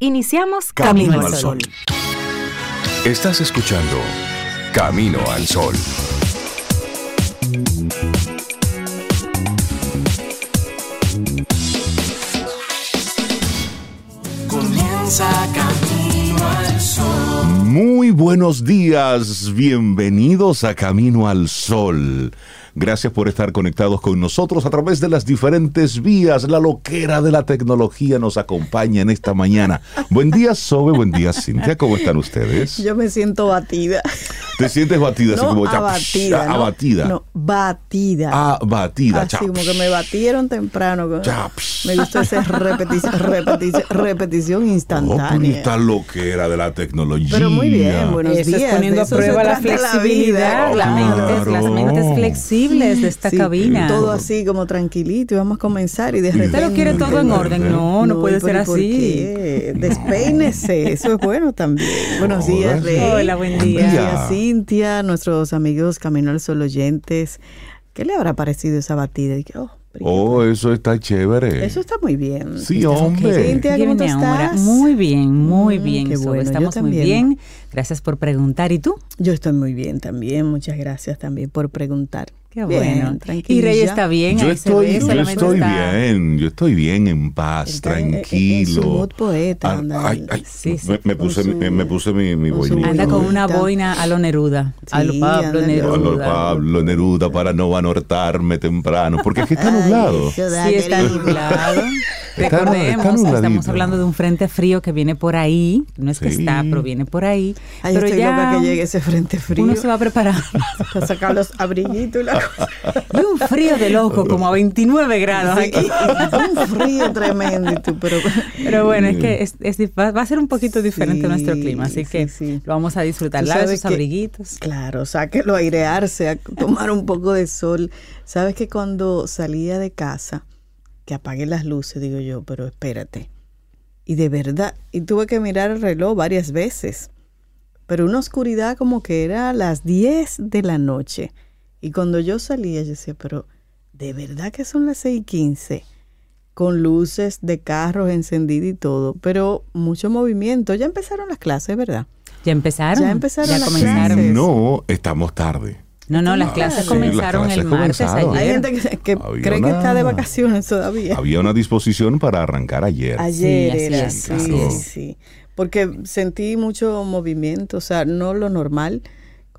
Iniciamos Camino, al Sol. Estás escuchando Camino al Sol. Comienza Camino al Sol. Muy buenos días, bienvenidos a Camino al Sol. Gracias por estar conectados con nosotros a través de las diferentes vías. La loquera de la tecnología nos acompaña en esta mañana. Buen día, Sobe. Buen día, Cintia. ¿Cómo están ustedes? Yo me siento batida. ¿Te sientes batida? así No como ya, abatida. no, abatida. No, batida. Ah, batida. Así como que me batieron temprano. Me gusta esa repetición, repetición, repetición Oh, instantánea. esta loquera de la tecnología. Pero muy bien, buenos Eso días. es poniendo a prueba la flexibilidad, vida. la Claro. las mentes flexibles de esta Sí, cabina. Todo así como tranquilito y vamos a comenzar y de repente. Usted lo quiere todo en orden. No, no, puede ¿y ser así. qué? Despeínese, eso es bueno también. Buenos días, Hola. Rey. Hola, buen Buen día. día. Cintia, nuestros amigos Camino al Sol oyentes. ¿Qué le habrá parecido esa batida? Y que, oh, Oh, eso está chévere. Eso está muy bien. Sí, Está- hombre. Cintia, ¿Qué ¿cómo tú estás? Muy bien, muy Mm, bien. qué Sobe. bueno, yo Estamos muy bien. Gracias por preguntar. ¿Y tú? Yo estoy muy bien también. Muchas gracias también por preguntar. Qué Bien, bueno. tranquila Y Rey está bien. Yo estoy, ve, yo solamente estoy está- bien, yo estoy bien en paz, Está en- en- en su tranquilo. mood poeta, Ah, anda ay, ay, Sí, sí. me, me puse, su- mi- me puse mi, mi boinita. Anda con una boina a lo Neruda. a lo Sí, Pablo Neruda. A lo Pablo Neruda para no anortarme temprano, porque es que está nublado. Sí, está nublado. Está- Recordemos, está estamos hablando de un frente frío que viene por ahí. No es que Sí. está, pero viene por ahí. Ay, pero estoy ya loca que llegue ese frente frío. uno se va preparando. Para sacar los abriguitos y la cosa. y un frío de loco, como a 29 grados Sí, aquí. un frío tremendo. pero, Pero bueno, es que es, va a ser un poquito diferente Sí, nuestro clima, así sí, que sí. lo vamos a disfrutar. Sus que- abriguitos. Claro, sáquelo a airearse, a tomar un poco de sol. Sabes que cuando salía de casa, que apagué las luces, digo yo, pero espérate. Y de verdad, y tuve que mirar el reloj varias veces, pero una oscuridad como que era a las 10 de la noche. Y cuando yo salía, yo decía, pero de verdad que son las 6 y 15, con luces de carros encendidas y todo, pero mucho movimiento. Ya empezaron las clases, ¿verdad? ¿Ya empezaron? Ya empezaron Ya las comenzaron. clases. No, estamos tarde. No, no, las Ah, clases sí, comenzaron las el clases martes comenzaron. ayer. Hay gente que, que Había cree que una- está de vacaciones todavía. Había una disposición para arrancar ayer. Ayer Sí, era, sí, sí, sí. Porque sentí mucho movimiento, o sea, no lo normal,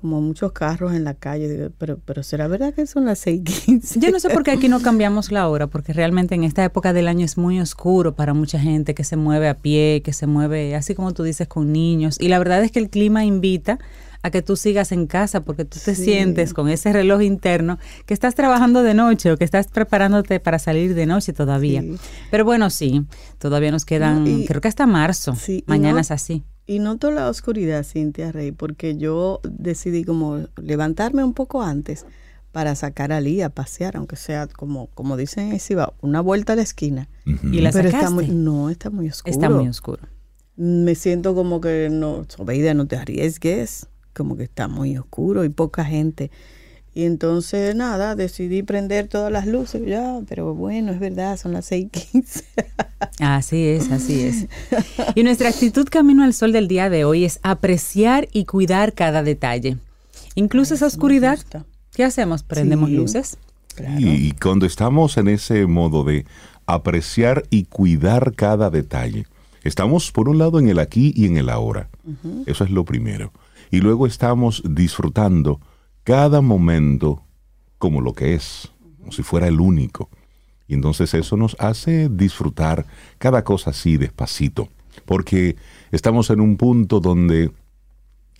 como muchos carros en la calle. digo, Pero, pero ¿será verdad que son las 6:15? Yo no sé por qué aquí no cambiamos la hora, porque realmente en esta época del año es muy oscuro para mucha gente que se mueve a pie, que se mueve, así como tú dices, con niños. Y la verdad es que el clima invita a que tú sigas en casa porque tú te Sí. sientes con ese reloj interno que estás trabajando de noche o que estás preparándote para salir de noche todavía. Sí. Pero bueno, sí, todavía nos quedan, No, y- creo que hasta marzo. Sí, Mañana no- es así. Y noto la oscuridad, Cintia Rey, porque yo decidí como levantarme un poco antes para sacar a Lee a pasear, aunque sea como, como dicen en Cibao, una vuelta a la esquina. Y la Pero está sacaste. muy, no, está muy oscuro. Está muy oscuro. me siento como que no, Sobeida, no te arriesgues, como que está muy oscuro y poca gente. Y entonces, nada, decidí prender todas las luces, ya, pero bueno, es verdad, son las 6:15. Así es, así es. Y nuestra actitud camino al sol del día de hoy es apreciar y cuidar cada detalle. Incluso esa oscuridad. ¿qué hacemos? Prendemos Sí. luces. Claro. Y, y cuando estamos en ese modo de apreciar y cuidar cada detalle, estamos por un lado en el aquí y en el ahora. Eso es lo primero. Y luego estamos disfrutando cada momento como lo que es, como si fuera el único. Y entonces eso nos hace disfrutar cada cosa así despacito, porque estamos en un punto donde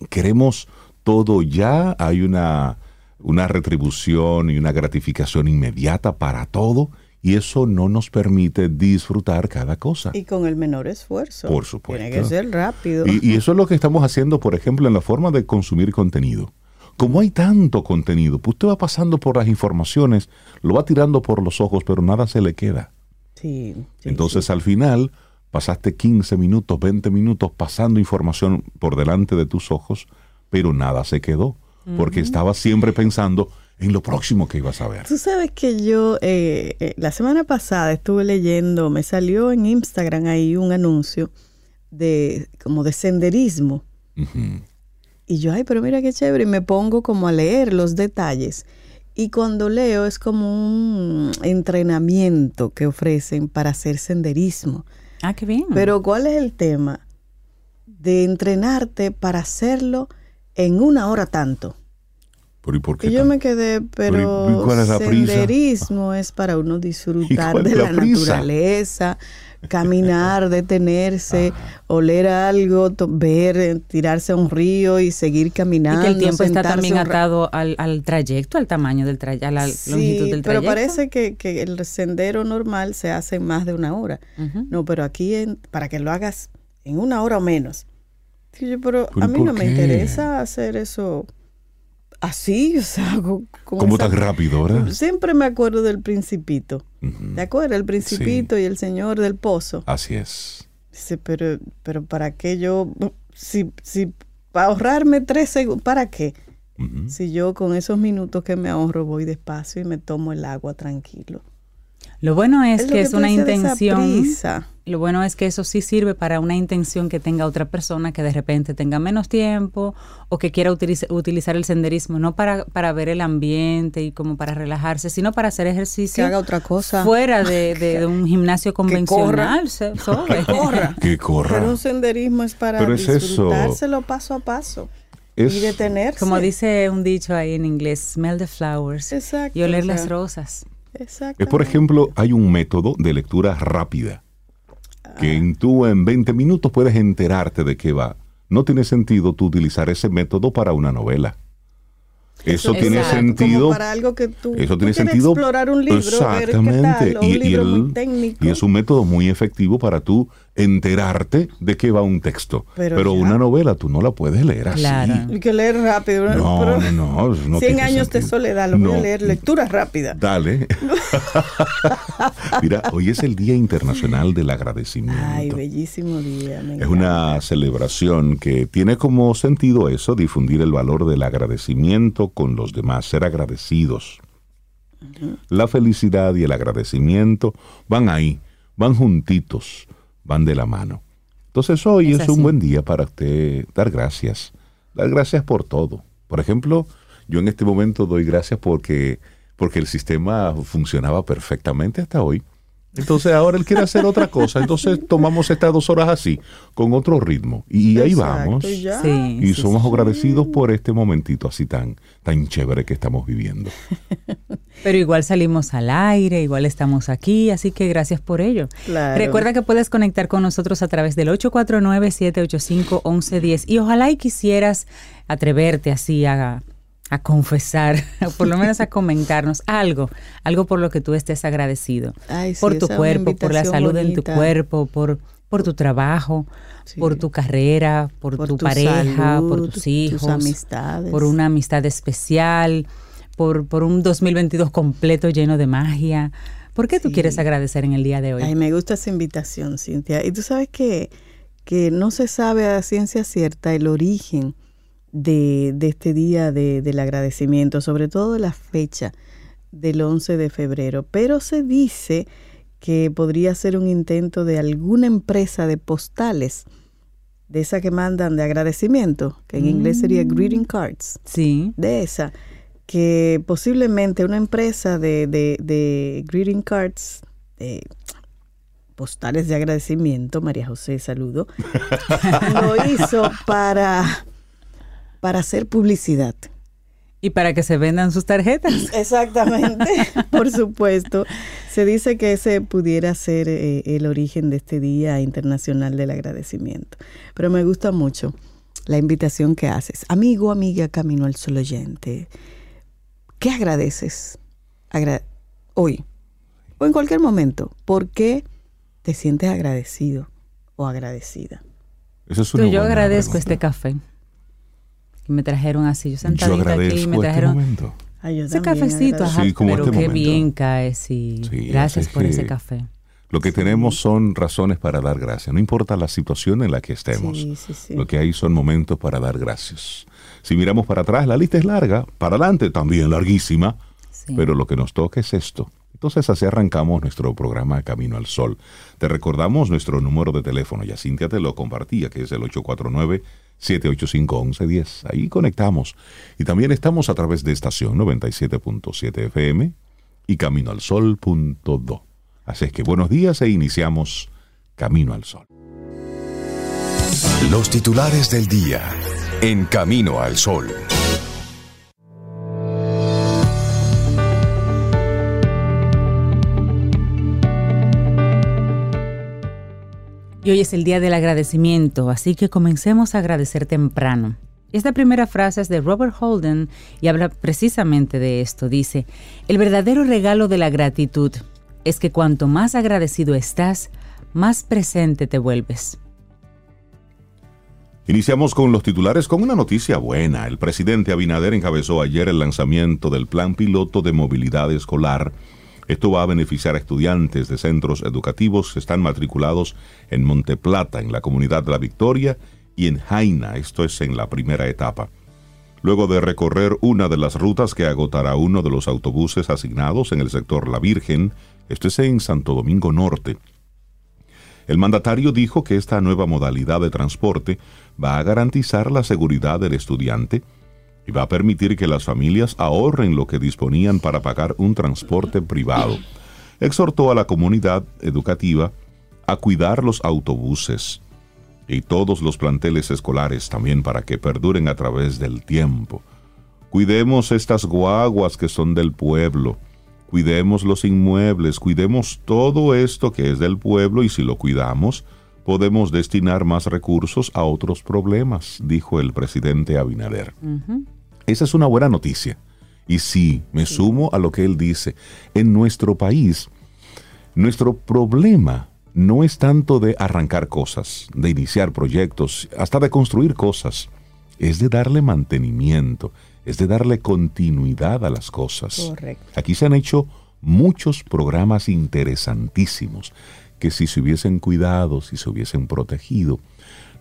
queremos todo ya, hay una, una retribución y una gratificación inmediata para todo, y eso no nos permite disfrutar cada cosa. Y con el menor esfuerzo. Por supuesto. Tiene que ser rápido. Y, y eso es lo que estamos haciendo, por ejemplo, en la forma de consumir contenido. Como hay tanto contenido, pues usted va pasando por las informaciones, lo va tirando por los ojos, pero nada se le queda. sí, sí, Entonces al final pasaste 15 minutos, 20 minutos pasando información por delante de tus ojos, pero nada se quedó, porque estabas siempre pensando en lo próximo que ibas a ver. Tú sabes que yo eh, eh, la semana pasada estuve leyendo, me salió en Instagram ahí un anuncio de como de senderismo. Y yo, ay, pero mira qué chévere, y me pongo como a leer los detalles. Y cuando leo es como un entrenamiento que ofrecen para hacer senderismo. Ah, qué bien. Pero ¿cuál es el tema? De entrenarte para hacerlo en una hora tanto. Pero ¿y por qué Y yo tan- me quedé, Pero, ¿y- pero y es senderismo es para uno ¿Y disfrutar de la naturaleza, caminar, detenerse, Ah. oler algo, to- ver, eh, tirarse a un río y seguir y caminando. que el tiempo está también atado al, al trayecto, al tamaño del trayecto, a la Sí, longitud del pero trayecto. parece que, que el sendero normal se hace en más de una hora. No, pero aquí en- para que lo hagas en una hora o menos. Pero ¿Pero a mí no me interesa hacer eso así, o sea, con, con ¿Cómo esa- tan rápido ahora? Siempre me acuerdo del principito. Ujú. ¿Te acuerdas? El principito y el señor del pozo. Así es. Dice, pero, pero ¿para qué yo? Si, si para ahorrarme tres segundos, ¿para qué? Si yo con esos minutos que me ahorro voy despacio y me tomo el agua tranquilo. Lo bueno es, que es una intención. Lo bueno es que eso sí sirve para una intención que tenga otra persona que de repente tenga menos tiempo o que quiera utiliza- utilizar el senderismo, no para, para ver el ambiente y como para relajarse, sino para hacer Que ejercicio haga otra cosa. fuera de, de- de un gimnasio convencional. se- sobre. Corra. Que corra. Pero un senderismo es para Pero es eso. paso a paso Es- y detenerse. Como dice un dicho ahí en inglés, smell the flowers Exacto, y oler o sea, las rosas. Exacto. Es, por ejemplo, hay un método de lectura rápida que en tú en 20 minutos puedes enterarte de qué va. No tiene sentido tú utilizar ese método para una novela. Eso, tiene Exacto. sentido. Para algo que tú, Eso tú tiene sentido. explorar un libro, ver qué Exactamente. tal, o un y, y libro muy el- técnico. y es un método muy efectivo para tú enterarte de qué va un texto. Pero una novela tú no la puedes leer así. Claro. Y que leer rápido. No, pero no, no, no 100 tiene años de sentido. soledad, lo voy a leer, lectura rápida. Dale. Mira, hoy es el Día Internacional del Agradecimiento. Ay, bellísimo día. me Es una celebración que tiene como sentido eso, difundir el valor del agradecimiento con los demás, ser agradecidos. La felicidad y el agradecimiento van ahí, van juntitos, van de la mano. Entonces hoy Es es, un buen día para usted dar gracias, dar gracias por todo. Por ejemplo, yo en este momento doy gracias porque, porque el sistema funcionaba perfectamente hasta hoy. Entonces ahora él quiere hacer otra cosa. Entonces tomamos estas dos horas así, con otro ritmo. Y ahí Exacto, vamos. ya. Sí, Y sí, somos agradecidos por este momentito así tan, tan chévere que estamos viviendo. Pero igual salimos al aire, igual estamos aquí, así que gracias por ello. Claro. Recuerda que puedes conectar con nosotros a través del 849-785-1110 y ojalá y quisieras atreverte así a, a confesar, o por lo menos a comentarnos algo, algo por lo que tú estés agradecido. Ay, sí, por tu cuerpo, por la salud en tu bonita. cuerpo, por, por tu trabajo, Sí. por tu carrera, por, Por tu, tu pareja, por salud, tus tus hijos, amistades. por una amistad especial, por, por un 2022 completo lleno de magia. ¿Por qué tú Sí. quieres agradecer en el día de hoy? Ay, me gusta esa invitación, Cintia. Y tú sabes que, que no se sabe a ciencia cierta el origen de, de este día de- del agradecimiento, sobre todo la fecha del 11 de febrero, pero se dice que podría ser un intento de alguna empresa de postales, de esa que mandan de agradecimiento, que en inglés sería greeting cards Sí. de esa, que posiblemente una empresa de, de, de greeting cards, de postales de agradecimiento, María José, saludo, lo hizo para, para hacer publicidad. Y para que se vendan sus tarjetas. Exactamente, por supuesto. Se dice que ese pudiera ser eh, el origen de este Día Internacional del Agradecimiento. Pero me gusta mucho la invitación que haces. Amigo, amiga, camino al sol oyente. ¿Qué agradeces Agra- hoy o en cualquier momento? ¿Por qué te sientes agradecido o agradecida? Eso es Tú, una yo agradezco pregunta. este café. Que me trajeron así, yo Yo sentadita aquí agradezco y me este trajeron momento. Ay, yo ese cafecito, ajá, Sí, como pero este qué momento. bien cae, sí. Sí, Gracias por ese café. Lo que tenemos son razones para dar gracias, no importa la situación en la que estemos. Sí, sí, sí. Lo que hay son momentos para dar gracias. Si miramos para atrás, la lista es larga, para adelante también larguísima, Sí. pero lo que nos toca es esto, Entonces así arrancamos nuestro programa Camino al Sol. Te recordamos nuestro número de teléfono, ya Cintia te lo compartía, que es el 849-785-1110. Ahí conectamos. Y también estamos a través de estación 97.7 FM y caminoalsol.do. Así es que buenos días e iniciamos Camino al Sol. Los titulares del día en Camino al Sol. Y hoy es el día del agradecimiento, así que comencemos a agradecer temprano. Esta primera frase es de Robert Holden y habla precisamente de esto. Dice, el verdadero regalo de la gratitud es que cuanto más agradecido estás, más presente te vuelves. Iniciamos con los titulares con una noticia buena. El presidente Abinader encabezó ayer el lanzamiento del Plan Piloto de Movilidad Escolar esto va a beneficiar a estudiantes de centros educativos que están matriculados en Monteplata, en la comunidad de La Victoria, y en Jaina, esto es en la primera etapa. Luego de recorrer una de las rutas que agotará uno de los autobuses asignados en el sector La Virgen, esto es en Santo Domingo Norte. El mandatario dijo que esta nueva modalidad de transporte va a garantizar la seguridad del estudiante, y va a permitir que las familias ahorren lo que disponían para pagar un transporte privado. Exhortó a la comunidad educativa a cuidar los autobuses y todos los planteles escolares también para que perduren a través del tiempo. Cuidemos estas guaguas que son del pueblo. Cuidemos los inmuebles, cuidemos todo esto que es del pueblo y si lo cuidamos, podemos destinar más recursos a otros problemas, dijo el presidente Abinader. Esa es una buena noticia. Y sí, me sumo a lo que él dice. En nuestro país, nuestro problema no es tanto de arrancar cosas, de iniciar proyectos, hasta de construir cosas. Es de darle mantenimiento, es de darle continuidad a las cosas. Correcto. Aquí se han hecho muchos programas interesantísimos que si se hubiesen cuidado, si se hubiesen protegido,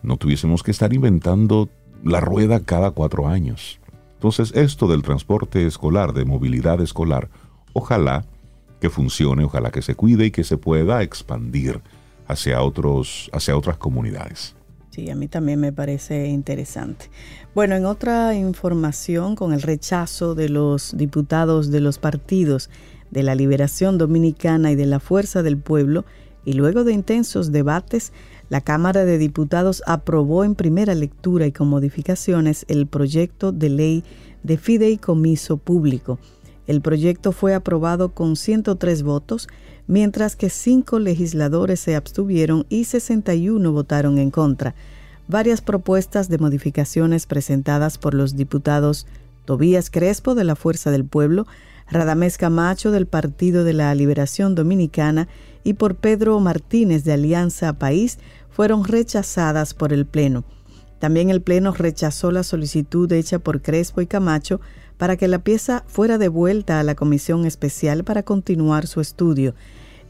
no tuviésemos que estar inventando la rueda cada cuatro años. Entonces, esto del transporte escolar, de movilidad escolar, ojalá que funcione, ojalá que se cuide y que se pueda expandir hacia, otros, hacia otras comunidades. Sí, a mí también me parece interesante. Bueno, en otra información, con el rechazo de los diputados de los partidos de la Liberación Dominicana y de la Fuerza del Pueblo, y luego de intensos debates, la Cámara de Diputados aprobó en primera lectura y con modificaciones el proyecto de ley de fideicomiso público. El proyecto fue aprobado con 103 votos, mientras que cinco legisladores se abstuvieron y 61 votaron en contra. Varias propuestas de modificaciones presentadas por los diputados Tobías Crespo de la Fuerza del Pueblo, Radamés Camacho del Partido de la Liberación Dominicana y por Pedro Martínez de Alianza País fueron rechazadas por el Pleno. También el Pleno rechazó la solicitud hecha por Crespo y Camacho para que la pieza fuera devuelta a la Comisión Especial para continuar su estudio.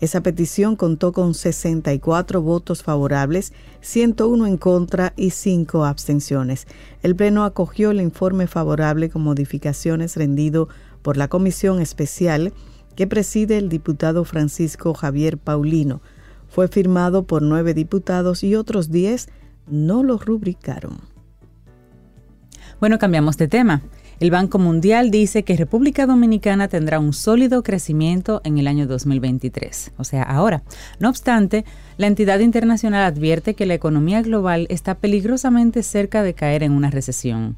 Esa petición contó con 64 votos favorables, 101 en contra y 5 abstenciones. El Pleno acogió el informe favorable con modificaciones rendido por la Comisión Especial que preside el diputado Francisco Javier Paulino. Fue firmado por nueve diputados y otros diez no lo rubricaron. Bueno, cambiamos de tema. El Banco Mundial dice que República Dominicana tendrá un sólido crecimiento en el año 2023, o sea, ahora. No obstante, la entidad internacional advierte que la economía global está peligrosamente cerca de caer en una recesión.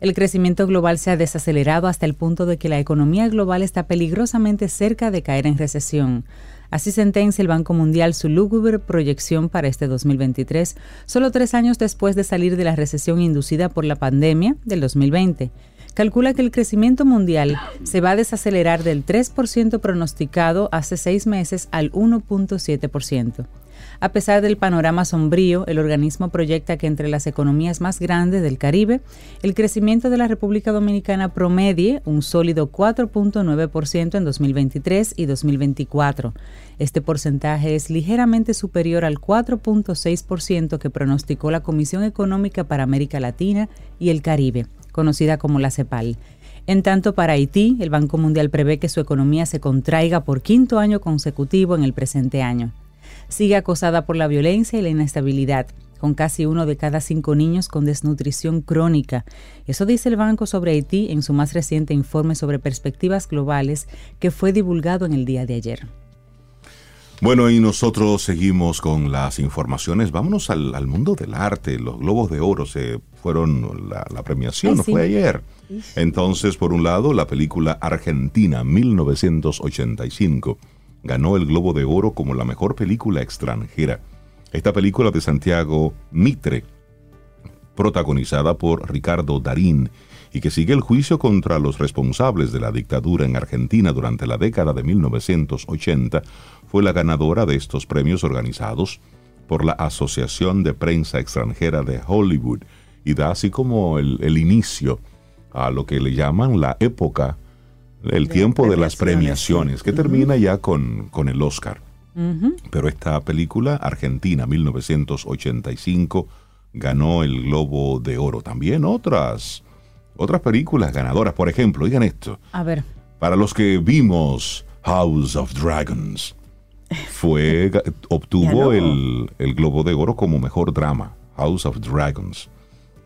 El crecimiento global se ha desacelerado hasta el punto de que la economía global está peligrosamente cerca de caer en recesión. Así sentencia el Banco Mundial su lúgubre proyección para este 2023, solo tres años después de salir de la recesión inducida por la pandemia del 2020. Calcula que el crecimiento mundial se va a desacelerar del 3% pronosticado hace seis meses al 1.7%. A pesar del panorama sombrío, el organismo proyecta que entre las economías más grandes del Caribe, el crecimiento de la República Dominicana promedie un sólido 4.9% en 2023 y 2024. Este porcentaje es ligeramente superior al 4.6% que pronosticó la Comisión Económica para América Latina y el Caribe, conocida como la CEPAL. En tanto, para Haití, el Banco Mundial prevé que su economía se contraiga por quinto año consecutivo en el presente año. Sigue acosada por la violencia y la inestabilidad, con casi uno de cada cinco niños con desnutrición crónica. Eso dice el Banco sobre Haití en su más reciente informe sobre perspectivas globales que fue divulgado en el día de ayer. Bueno, y nosotros seguimos con las informaciones. Vámonos al, al mundo del arte. Los Globos de Oro se fueron, la, la premiación Ay, sí. fue ayer. Entonces, por un lado, la película Argentina 1985 ganó el Globo de Oro como la mejor película extranjera. Esta película de Santiago Mitre, protagonizada por Ricardo Darín, y que sigue el juicio contra los responsables de la dictadura en Argentina durante la década de 1980, fue la ganadora de estos premios organizados por la Asociación de Prensa Extranjera de Hollywood y da así como el, el inicio a lo que le llaman la época, el De tiempo de las premiaciones, que termina ya con, con el Oscar. Pero esta película, Argentina 1985, ganó el Globo de Oro. También otras, otras películas ganadoras. Por ejemplo, oigan esto. A ver, Para los que vimos House of Dragons, fue, obtuvo el, el Globo de Oro como mejor drama. House of Dragons.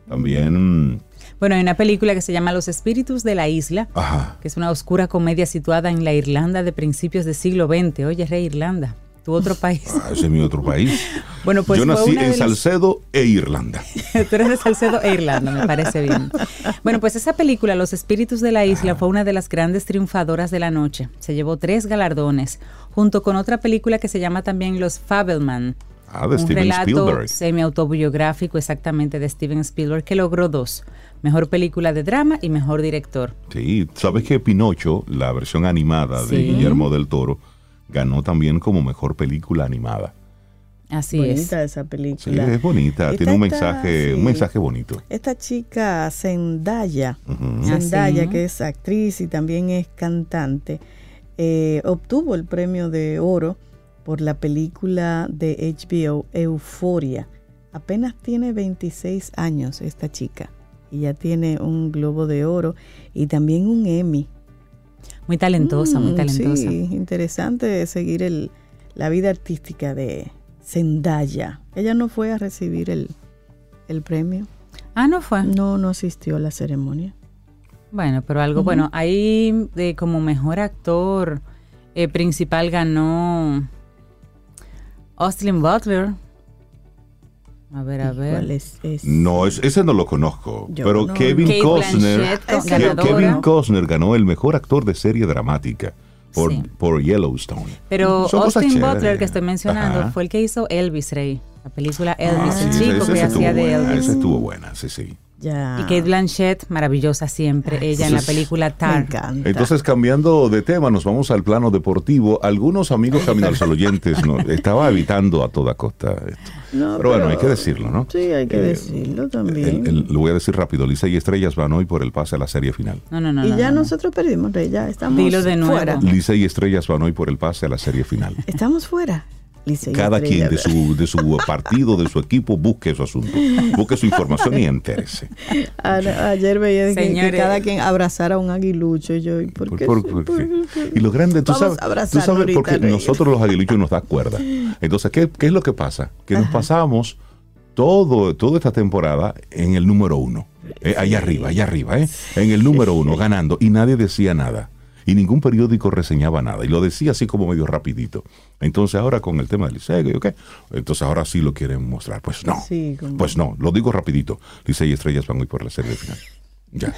También, bueno, hay una película que se llama Los Espíritus de la Isla, ajá, que es una oscura comedia situada en la Irlanda de principios del siglo XX. Oye, Rey Irlanda, tu otro país. ah, ese es mi otro país. Bueno, pues Yo nací en las- Salcedo e Irlanda. Tú eres de Salcedo e Irlanda, me parece bien. Bueno, pues esa película, Los Espíritus de la Isla, fue una de las grandes triunfadoras de la noche. Se llevó tres galardones, junto con otra película que se llama también Los Fabelman. Ah, de un Steven relato Spielberg. semi-autobiográfico exactamente de Steven Spielberg, que logró dos. Mejor película de drama y mejor director. Sí, sabes que Pinocho, la versión animada de Sí. Guillermo del Toro, ganó también como mejor película animada. Así es. Bonita esa Sí, película. es bonita, Esta tiene un mensaje, sí. un mensaje bonito. Esta chica Zendaya, Ujú. Zendaya, Ah, sí. que es actriz y también es cantante, eh, obtuvo el premio de oro por la película de HBO Euforia. Apenas tiene 26 años esta chica y ya tiene un globo de oro y también un Emmy. Muy talentosa, muy Mm, talentosa. Sí, interesante seguir el, la vida artística de Zendaya. Ella no fue a recibir el, el premio. Ah, no fue. No, no asistió a la ceremonia. Bueno, pero algo bueno. Ahí de como mejor actor eh, principal ganó Austin Butler. A ver, a ver. ¿Cuál es? es- No, es- ese no lo conozco, Yo pero no. Kevin Kate Costner, Blanchett, Ese-. Kevin Costner ganó el mejor actor de serie dramática por, Sí. por Yellowstone. Pero Son Austin. Butler, que estoy mencionando, Ajá. fue el que hizo Elvis Rey. La película Ah, Elvis, sí, el esa- chico que hacía de buena, Elvis. Esa estuvo buena, sí, sí. Ya. Y Kate Blanchett, maravillosa siempre, ella en la película Me Tar. encanta. Entonces, cambiando de tema, nos vamos al plano deportivo. Algunos amigos Sol oyentes no, estaba evitando a toda costa esto. No, pero, bueno, hay que decirlo, ¿no? Sí, hay que Eh, decirlo también. El- el- lo voy a decir rápido. Lisa y Estrellas van hoy por el pase a la serie final. No, no, no. y no, ya no, no. nosotros perdimos, Rey, ya estamos Dilo de nuevo. fuera. Lisa y Estrellas van hoy por el pase a la serie final. Estamos fuera. Cada quien de su, de su partido, de su equipo, busque su asunto, busque su información y entérese. A- ayer veía que- cada quien abrazara a un aguilucho. y Yo, ¿y por qué? por- sí? por- ¿Por sí. qué? Y lo grande, tú Vamos sabes, tú sabes ahorita, porque Rey. nosotros los aguiluchos nos da cuerda. Entonces, ¿qué, qué es lo que pasa? Que nos pasamos todo, toda esta temporada en el número uno. Eh, allá arriba, allá arriba, ¿eh? En el número uno, ganando. Y nadie decía nada. Y ningún periódico reseñaba nada. Y lo decía así como medio rapidito. Entonces ahora con el tema del Licey, ¿ok? Entonces ahora sí lo quieren mostrar. Pues no. Sí, como- Pues no, lo digo rapidito. Licey y Estrellas van hoy por la serie final. Ya.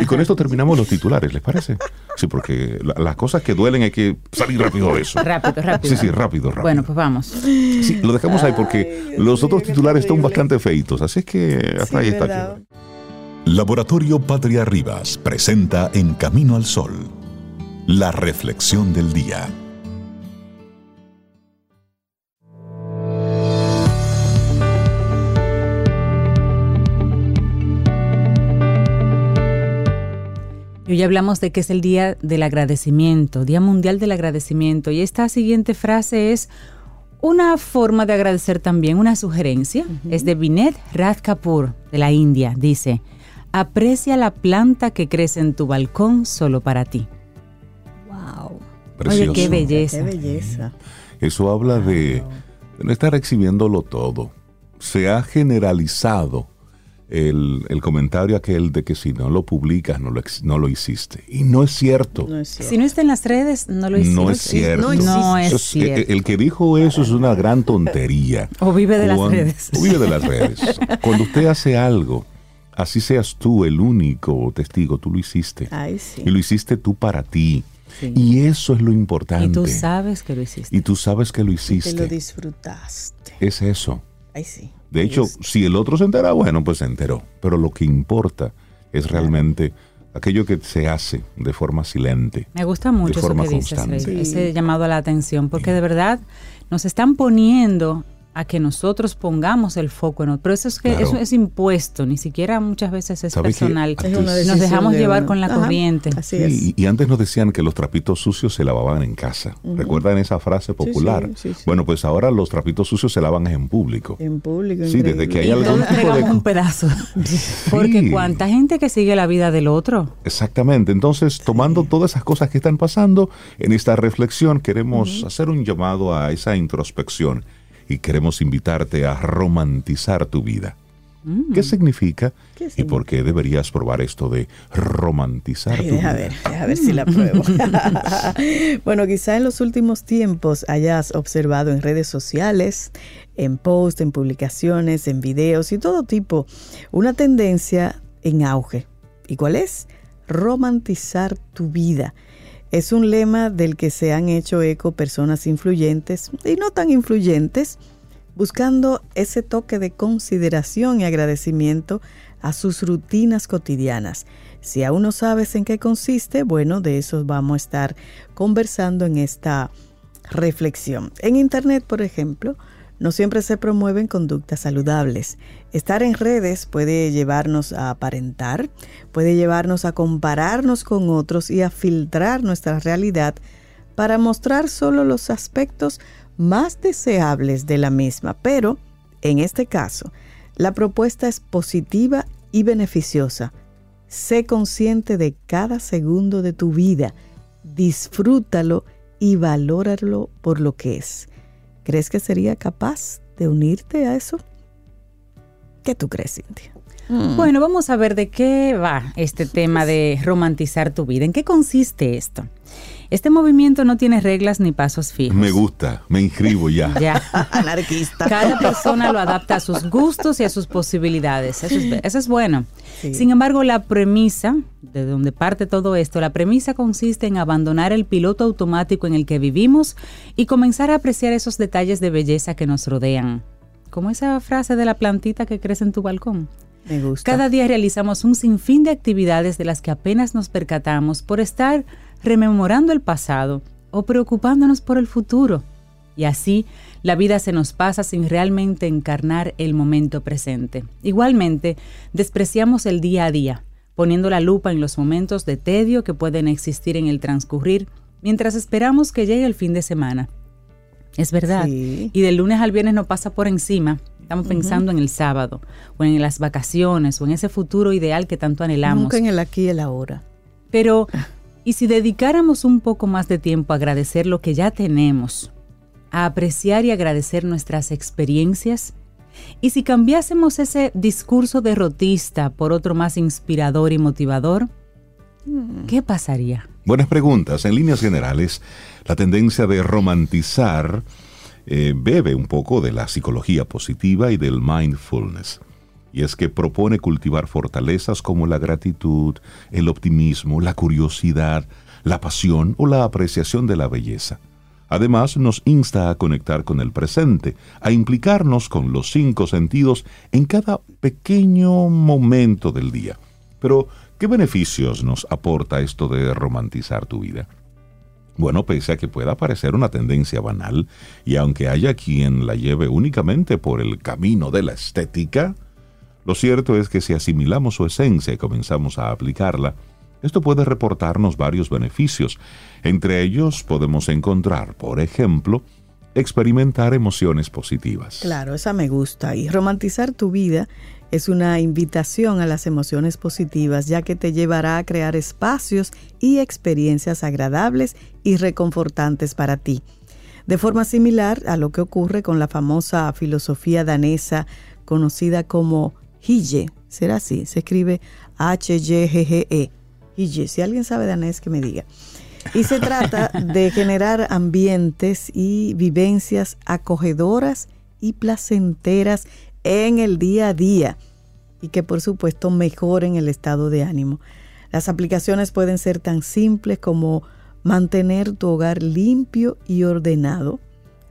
Y con esto terminamos los titulares, ¿les parece? Sí, porque la- las cosas que duelen hay que salir rápido de eso. Rápido, rápido. Sí, sí, rápido, rápido. Bueno, pues vamos. Sí, lo dejamos ahí porque los otros titulares están bastante feitos, así es que hasta Sí, ahí está. Laboratorio Patria Rivas presenta En Camino al Sol, la reflexión del día. Y hoy hablamos de que es el Día del Agradecimiento, Día Mundial del Agradecimiento. Y esta siguiente frase es una forma de agradecer también, una sugerencia. Es de Vinet Raj Kapoor, de la India. Dice, Aprecia la planta que crece en tu balcón solo para ti. Oye, qué belleza. Qué belleza. Eso habla de, de no estar exhibiéndolo todo. Se ha generalizado el, el comentario aquel de que si no lo publicas no lo, ex- no lo hiciste. Y no es cierto. No es cierto. Si no está en las redes, no lo hiciste. No es cierto. no No existe. es Eso es- cierto. el, el que dijo eso es una gran tontería. O vive de las redes. o vive de las redes. Cuando usted hace algo, así seas tú el único testigo, tú lo hiciste. Ay, sí. Y lo hiciste tú para ti. Sí. Y eso es lo importante. Y tú sabes que lo hiciste. Y tú sabes que lo Te hiciste. lo disfrutaste. es eso. Ay, sí. De hecho, Es- si el otro se entera, bueno, pues se enteró. Pero lo que importa es realmente aquello que se hace de forma silente. Me gusta mucho de eso forma que dices, constante. Rey, Sí. ese llamado a la atención, porque de verdad nos están poniendo a que nosotros pongamos el foco en otro. Pero eso es que Claro. eso es impuesto, ni siquiera muchas veces es ¿Sabe que personal. antes- Es una Nos dejamos de llevar con la Ajá, corriente. Así Sí, es. y, y antes nos decían que los trapitos sucios se lavaban en casa. ¿Recuerdan esa frase popular? sí, sí. Bueno, pues ahora los trapitos sucios se lavan en público. En público. Sí, desde que hay algún tipo de un pedazo. Porque cuánta gente que sigue la vida del otro. Exactamente. Entonces, tomando todas esas cosas que están pasando, en esta reflexión queremos hacer un llamado a esa introspección y queremos invitarte a romantizar tu vida. ¿Qué significa ¿Qué y por qué deberías probar esto de romantizar Ay, tu deja vida? ver, deja ver si la pruebo. bueno, quizá en los últimos tiempos hayas observado en redes sociales, en posts, en publicaciones, en videos y todo tipo, una tendencia en auge. ¿Y cuál es? Romantizar tu vida. Es un lema del que se han hecho eco personas influyentes y no tan influyentes, buscando ese toque de consideración y agradecimiento a sus rutinas cotidianas. Si aún no sabes en qué consiste, bueno, de eso vamos a estar conversando en esta reflexión. En Internet, por ejemplo, no siempre se promueven conductas saludables. Estar en redes puede llevarnos a aparentar, puede llevarnos a compararnos con otros y a filtrar nuestra realidad para mostrar solo los aspectos más deseables de la misma. Pero, en este caso, la propuesta es positiva y beneficiosa. Sé consciente de cada segundo de tu vida, disfrútalo y valóralo por lo que es. ¿Crees que sería capaz de unirte a eso? ¿Qué tú crees, Cintia? Bueno, vamos a ver de qué va este tema de romantizar tu vida. ¿En qué consiste esto? Este movimiento no tiene reglas ni pasos fijos. Me gusta, me inscribo ya. Ya. Anarquista. Cada persona lo adapta a sus gustos y a sus posibilidades. Eso es, eso es bueno. Sí. Sin embargo, la premisa, de donde parte todo esto, la premisa consiste en abandonar el piloto automático en el que vivimos y comenzar a apreciar esos detalles de belleza que nos rodean. Como esa frase de la plantita que crece en tu balcón. Me gusta. Cada día realizamos un sinfín de actividades de las que apenas nos percatamos por estar rememorando el pasado o preocupándonos por el futuro. Y así, la vida se nos pasa sin realmente encarnar el momento presente. Igualmente, despreciamos el día a día, poniendo la lupa en los momentos de tedio que pueden existir en el transcurrir mientras esperamos que llegue el fin de semana. Es verdad. Sí. Y del lunes al viernes no pasa por encima. Estamos pensando en el sábado, o en las vacaciones, o en ese futuro ideal que tanto anhelamos. Nunca en el aquí y el ahora. Pero, ¿y si dedicáramos un poco más de tiempo a agradecer lo que ya tenemos? A apreciar y agradecer nuestras experiencias? ¿Y si cambiásemos ese discurso derrotista por otro más inspirador y motivador? ¿Qué pasaría? Buenas preguntas. En líneas generales, la tendencia de romantizar eh, bebe un poco de la psicología positiva y del mindfulness. Y es que propone cultivar fortalezas como la gratitud, el optimismo, la curiosidad, la pasión o la apreciación de la belleza. Además, nos insta a conectar con el presente, a implicarnos con los cinco sentidos en cada pequeño momento del día. Pero, ¿qué beneficios nos aporta esto de romantizar tu vida? Bueno, pese a que pueda parecer una tendencia banal, y aunque haya quien la lleve únicamente por el camino de la estética, lo cierto es que si asimilamos su esencia y comenzamos a aplicarla, esto puede reportarnos varios beneficios. Entre ellos podemos encontrar, por ejemplo, experimentar emociones positivas. Claro, esa me gusta. Y romantizar tu vida es una invitación a las emociones positivas, ya que te llevará a crear espacios y experiencias agradables y reconfortantes para ti. De forma similar a lo que ocurre con la famosa filosofía danesa conocida como Hige, será así, se escribe H-Y-G-G-E. Hige, si alguien sabe danés que me diga. Y se trata de generar ambientes y vivencias acogedoras y placenteras en el día a día y que por supuesto mejoren el estado de ánimo. Las aplicaciones pueden ser tan simples como mantener tu hogar limpio y ordenado,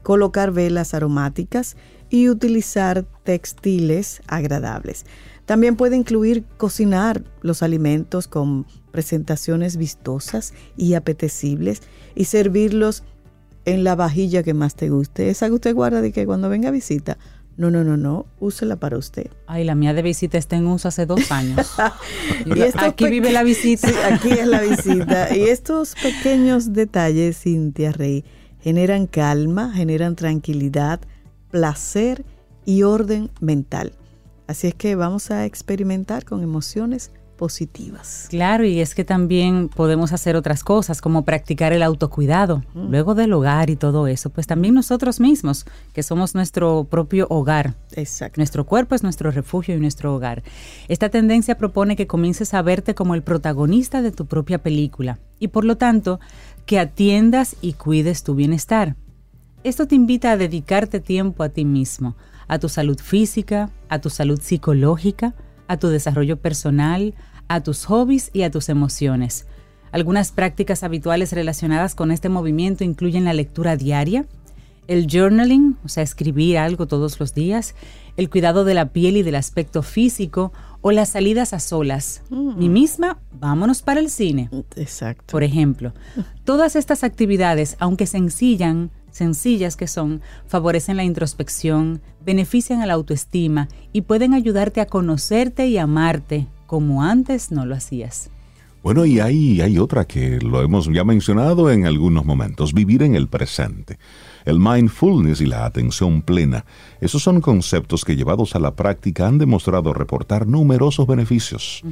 colocar velas aromáticas y utilizar textiles agradables. También puede incluir cocinar los alimentos con presentaciones vistosas y apetecibles y servirlos en la vajilla que más te guste. Esa que usted guarda de que cuando venga a visita, no, no, no, no, úsela para usted. Ay, la mía de visita está en uso hace dos años. aquí vive la visita. aquí es la visita. Y estos pequeños detalles, Cintia Rey, generan calma, generan tranquilidad, placer y orden mental. Así es que vamos a experimentar con emociones positivas. Claro, y es que también podemos hacer otras cosas, como practicar el autocuidado, mm. luego del hogar y todo eso, pues también nosotros mismos, que somos nuestro propio hogar. Exacto. Nuestro cuerpo es nuestro refugio y nuestro hogar. Esta tendencia propone que comiences a verte como el protagonista de tu propia película y por lo tanto que atiendas y cuides tu bienestar. Esto te invita a dedicarte tiempo a ti mismo, a tu salud física, a tu salud psicológica, a tu desarrollo personal, a tus hobbies y a tus emociones. Algunas prácticas habituales relacionadas con este movimiento incluyen la lectura diaria, el journaling, o sea, escribir algo todos los días, el cuidado de la piel y del aspecto físico o las salidas a solas. Mm. Mi misma, vámonos para el cine. Exacto. Por ejemplo, todas estas actividades, aunque sencillan, sencillas que son, favorecen la introspección, benefician a la autoestima y pueden ayudarte a conocerte y amarte como antes no lo hacías. Bueno, y hay, hay otra que lo hemos ya mencionado en algunos momentos, vivir en el presente. El mindfulness y la atención plena, esos son conceptos que llevados a la práctica han demostrado reportar numerosos beneficios.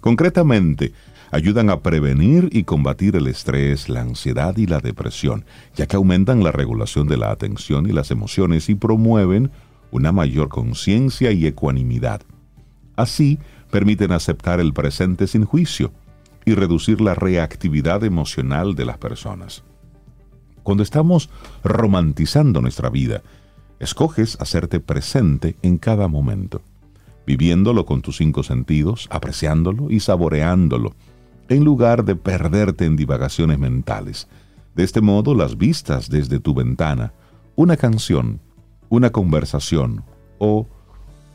Concretamente, ayudan a prevenir y combatir el estrés, la ansiedad y la depresión, ya que aumentan la regulación de la atención y las emociones y promueven una mayor conciencia y ecuanimidad. Así, permiten aceptar el presente sin juicio y reducir la reactividad emocional de las personas. Cuando estamos romantizando nuestra vida, escoges hacerte presente en cada momento, viviéndolo con tus cinco sentidos, apreciándolo y saboreándolo, en lugar de perderte en divagaciones mentales. De este modo, las vistas desde tu ventana, una canción, una conversación o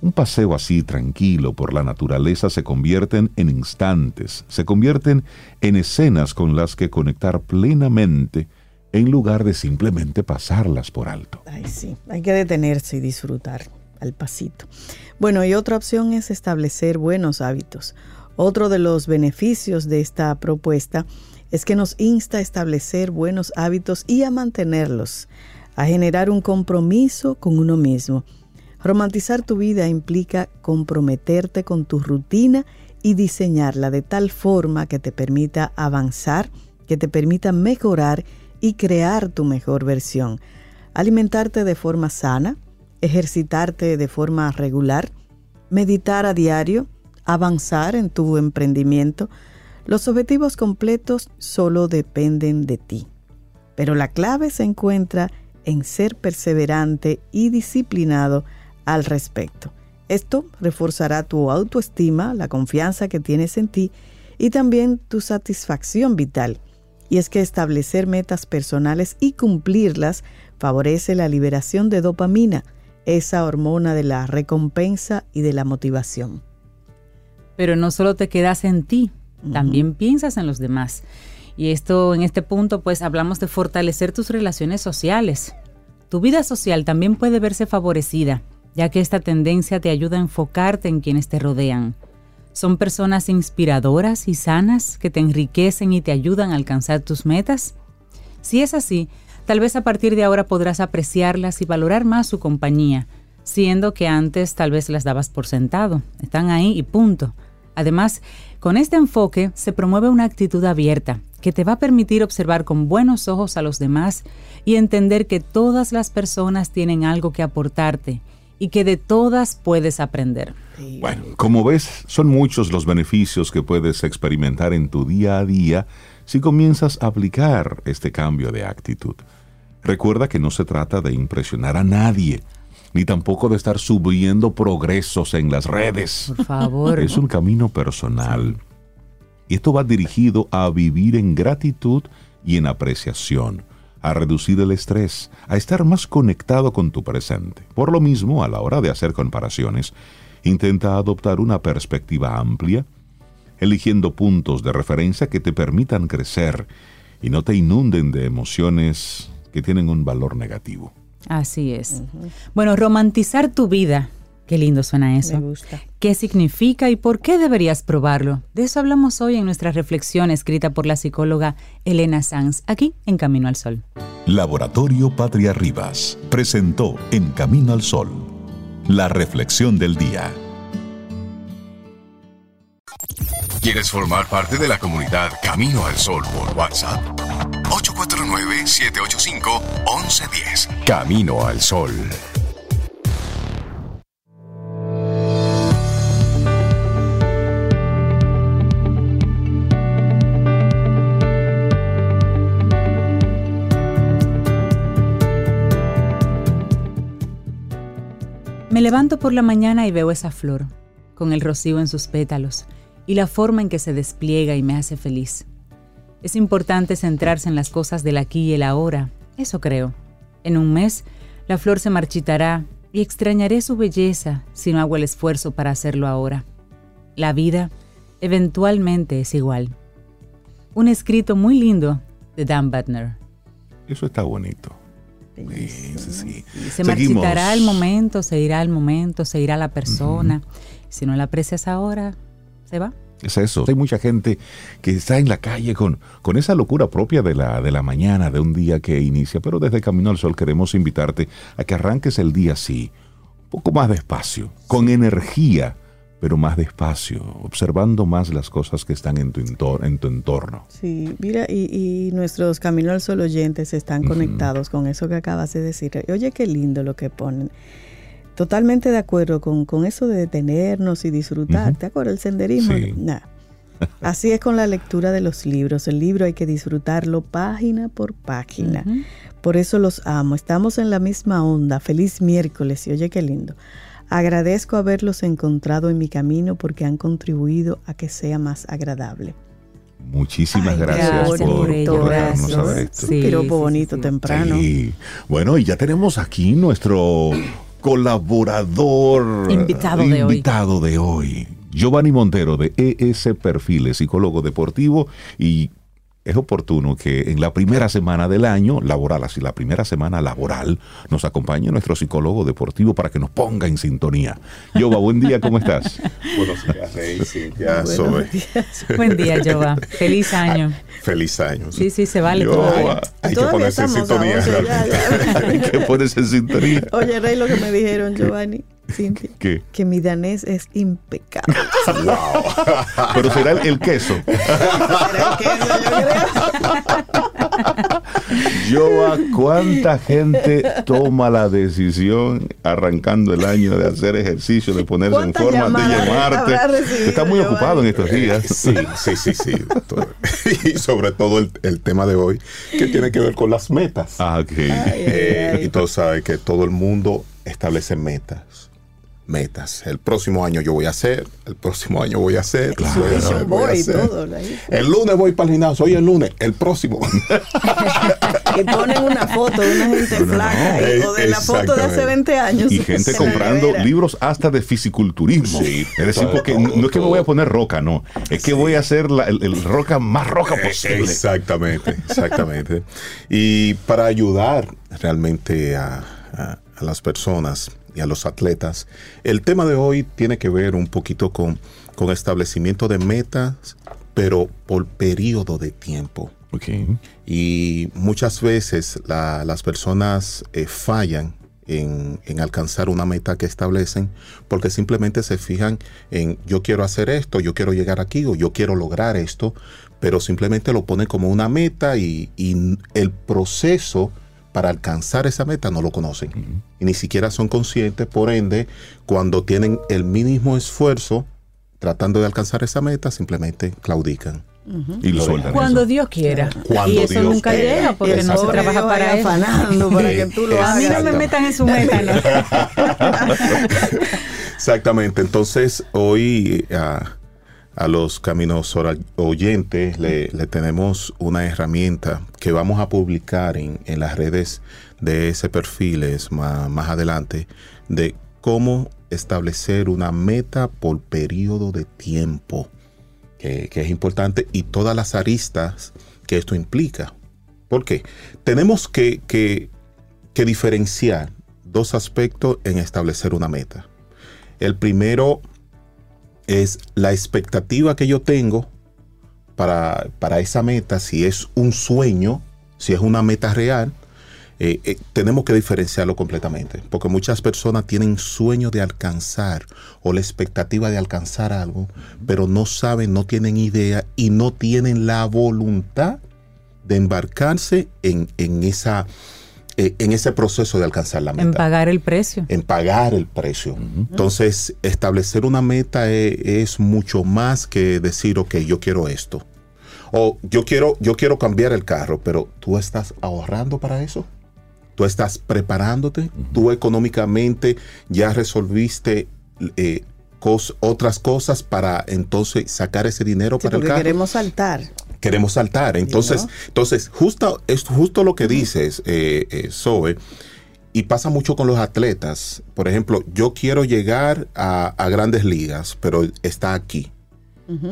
un paseo así tranquilo por la naturaleza se convierten en instantes, se convierten en escenas con las que conectar plenamente en lugar de simplemente pasarlas por alto. Ay, sí, hay que detenerse y disfrutar al pasito. Bueno, y otra opción es establecer buenos hábitos. Otro de los beneficios de esta propuesta es que nos insta a establecer buenos hábitos y a mantenerlos, a generar un compromiso con uno mismo. Romantizar tu vida implica comprometerte con tu rutina y diseñarla de tal forma que te permita avanzar, que te permita mejorar y crear tu mejor versión. Alimentarte de forma sana, ejercitarte de forma regular, meditar a diario, avanzar en tu emprendimiento, los objetivos completos solo dependen de ti. Pero la clave se encuentra en ser perseverante y disciplinado al respecto. Esto reforzará tu autoestima, la confianza que tienes en ti y también tu satisfacción vital. Y es que establecer metas personales y cumplirlas favorece la liberación de dopamina, esa hormona de la recompensa y de la motivación. Pero no solo te quedas en ti, también piensas en los demás. Y esto en este punto pues hablamos de fortalecer tus relaciones sociales. Tu vida social también puede verse favorecida, ya que esta tendencia te ayuda a enfocarte en quienes te rodean. Son personas inspiradoras y sanas que te enriquecen y te ayudan a alcanzar tus metas. Si es así, Tal vez a partir de ahora podrás apreciarlas y valorar más su compañía, siendo que antes tal vez las dabas por sentado. Están ahí y punto. Además, con este enfoque se promueve una actitud abierta que te va a permitir observar con buenos ojos a los demás y entender que todas las personas tienen algo que aportarte y que de todas puedes aprender. Bueno, como ves, son muchos los beneficios que puedes experimentar en tu día a día si comienzas a aplicar este cambio de actitud. Recuerda que no se trata de impresionar a nadie, ni tampoco de estar subiendo progresos en las redes. Por favor. Es un camino personal. Y esto va dirigido a vivir en gratitud y en apreciación, a reducir el estrés, a estar más conectado con tu presente. Por lo mismo, a la hora de hacer comparaciones, intenta adoptar una perspectiva amplia, eligiendo puntos de referencia que te permitan crecer y no te inunden de emociones que tienen un valor negativo. Así es. Bueno, romantizar tu vida. Qué lindo suena eso. Me gusta. ¿Qué significa y por qué deberías probarlo? De eso hablamos hoy en nuestra reflexión escrita por la psicóloga Elena Sanz, aquí en Camino al Sol. Laboratorio Patria Rivas presentó En Camino al Sol, la reflexión del día. ¿Quieres formar parte de la comunidad Camino al Sol por WhatsApp? 849-785-1110. Camino al Sol. Me levanto por la mañana y veo esa flor, con el rocío en sus pétalos y la forma en que se despliega y me hace feliz. Es importante centrarse en las cosas del aquí y el ahora, eso creo. En un mes, la flor se marchitará y extrañaré su belleza si no hago el esfuerzo para hacerlo ahora. La vida eventualmente es igual. Un escrito muy lindo de Dan Butner. Eso está bonito. Sí, sí, sí. Se Seguimos. marchitará el momento, se irá el momento, se irá la persona. Si no la aprecias ahora, se va. Es eso. Hay mucha gente que está en la calle con, con esa locura propia de la, de la mañana, de un día que inicia. Pero desde Camino al Sol queremos invitarte a que arranques el día así, un poco más despacio, con energía, pero más despacio, observando más las cosas que están en tu, entor- en tu entorno. Sí, mira, y, y nuestros Camino al Sol oyentes están conectados con eso que acabas de decir. Oye, qué lindo lo que ponen. Totalmente de acuerdo con, con eso de detenernos y disfrutar. ¿Te acuerdas? El senderismo. Sí. Nah. Así es con la lectura de los libros. El libro hay que disfrutarlo página por página. Por eso los amo. Estamos en la misma onda. Feliz miércoles. Y oye, qué lindo. Agradezco haberlos encontrado en mi camino porque han contribuido a que sea más agradable. Muchísimas Ay, gracias, gracias por, por ello, por dejarnos gracias. saber esto. Sí, Piropo sí, bonito sí. temprano. Sí. Bueno, y ya tenemos aquí nuestro colaborador Invitado de hoy. de hoy. Giovanni Montero de ES Perfiles, psicólogo deportivo y es oportuno que en la primera semana del año laboral, así la primera semana laboral, nos acompañe nuestro psicólogo deportivo para que nos ponga en sintonía. Giova, buen día, ¿cómo estás? Buenos días, Rey, Cintia, Buenos Zoe. días. Buen día, Joa. Feliz año. Feliz año. Sí, sí, se vale Yo- todavía. hay que ponerse en sintonía. 11, ya, realmente. ya. ¿Qué pones en sintonía? Oye, Rey, lo que me dijeron, Giovanni, Cintia, ¿Qué? que mi danés es impecable. Pero será el, el queso. Pero que eso yo creo. Joa, ¿cuánta gente toma la decisión arrancando el año de hacer ejercicio, de ponerse en ¿Cuántas forma, de llamarte? Está muy ocupado en estos días. Sí, sí, sí, sí. Y sobre todo el, el tema de hoy, que tiene que ver con las metas. Ah, ok. Eh, y tú sabes que todo el mundo establece metas. Metas. El próximo año yo voy a hacer, el próximo año voy a hacer. Su voy a vision hacer, voy a board y hacer. todo. ahí. El lunes voy para el gimnasio, hoy el lunes, el próximo. Y ponen una foto de una gente No, flaca no. ahí, o de la foto de hace Exactamente. 20 años. Y gente comprando libros hasta de fisiculturismo. Sí, es decir, todo, porque todo, no es que me voy a poner roca, no. Es que voy a hacer la- el, el roca más roca Eh, posible. Exactamente, exactamente. Y para ayudar realmente a, a- a las personas y a los atletas, el tema de hoy tiene que ver un poquito con, con establecimiento de metas, pero por periodo de tiempo. Y muchas veces la- las personas eh, fallan en, en alcanzar una meta que establecen porque simplemente se fijan en yo quiero hacer esto, yo quiero llegar aquí o yo quiero lograr esto, pero simplemente lo ponen como una meta y, y el proceso para alcanzar esa meta no lo conocen y ni siquiera son conscientes, por ende, cuando tienen el mínimo esfuerzo tratando de alcanzar esa meta, simplemente claudican. Y lo sueltan. Cuando eso. Dios quiera. Cuando y eso Dios nunca quiera. llega porque no se trabaja para eso. afanando para que tú lo A mí no me hagas. metan en su meta, ¿no? Exactamente. Entonces, hoy a, a los caminos oyentes le, tenemos una herramienta que vamos a publicar en, en las redes de ese perfiles más, más adelante de cómo establecer una meta por periodo de tiempo, que, que es importante, y todas las aristas que esto implica. ¿Por qué? Tenemos que, que- que diferenciar dos aspectos en establecer una meta. El primero es la expectativa que yo tengo para, para esa meta, si es un sueño, si es una meta real, eh, eh, tenemos que diferenciarlo completamente, porque muchas personas tienen sueño de alcanzar o la expectativa de alcanzar algo, pero no saben, no tienen idea y no tienen la voluntad de embarcarse en, en esa, eh, en ese proceso de alcanzar la meta En pagar el precio. en pagar el precio. Entonces, establecer una meta e- es, mucho más que decir, ok, yo quiero esto. O yo quiero, yo quiero cambiar el carro, pero tú estás ahorrando para eso. Tú estás preparándote. Tú económicamente ya resolviste eh, cos- otras cosas para entonces sacar ese dinero Sí, para el carro queremos saltar. Queremos saltar. Entonces, ¿no? entonces justo, es justo lo que dices, eh, eh, Zoe, y pasa mucho con los atletas. Por ejemplo, yo quiero llegar a, a grandes ligas, pero está aquí.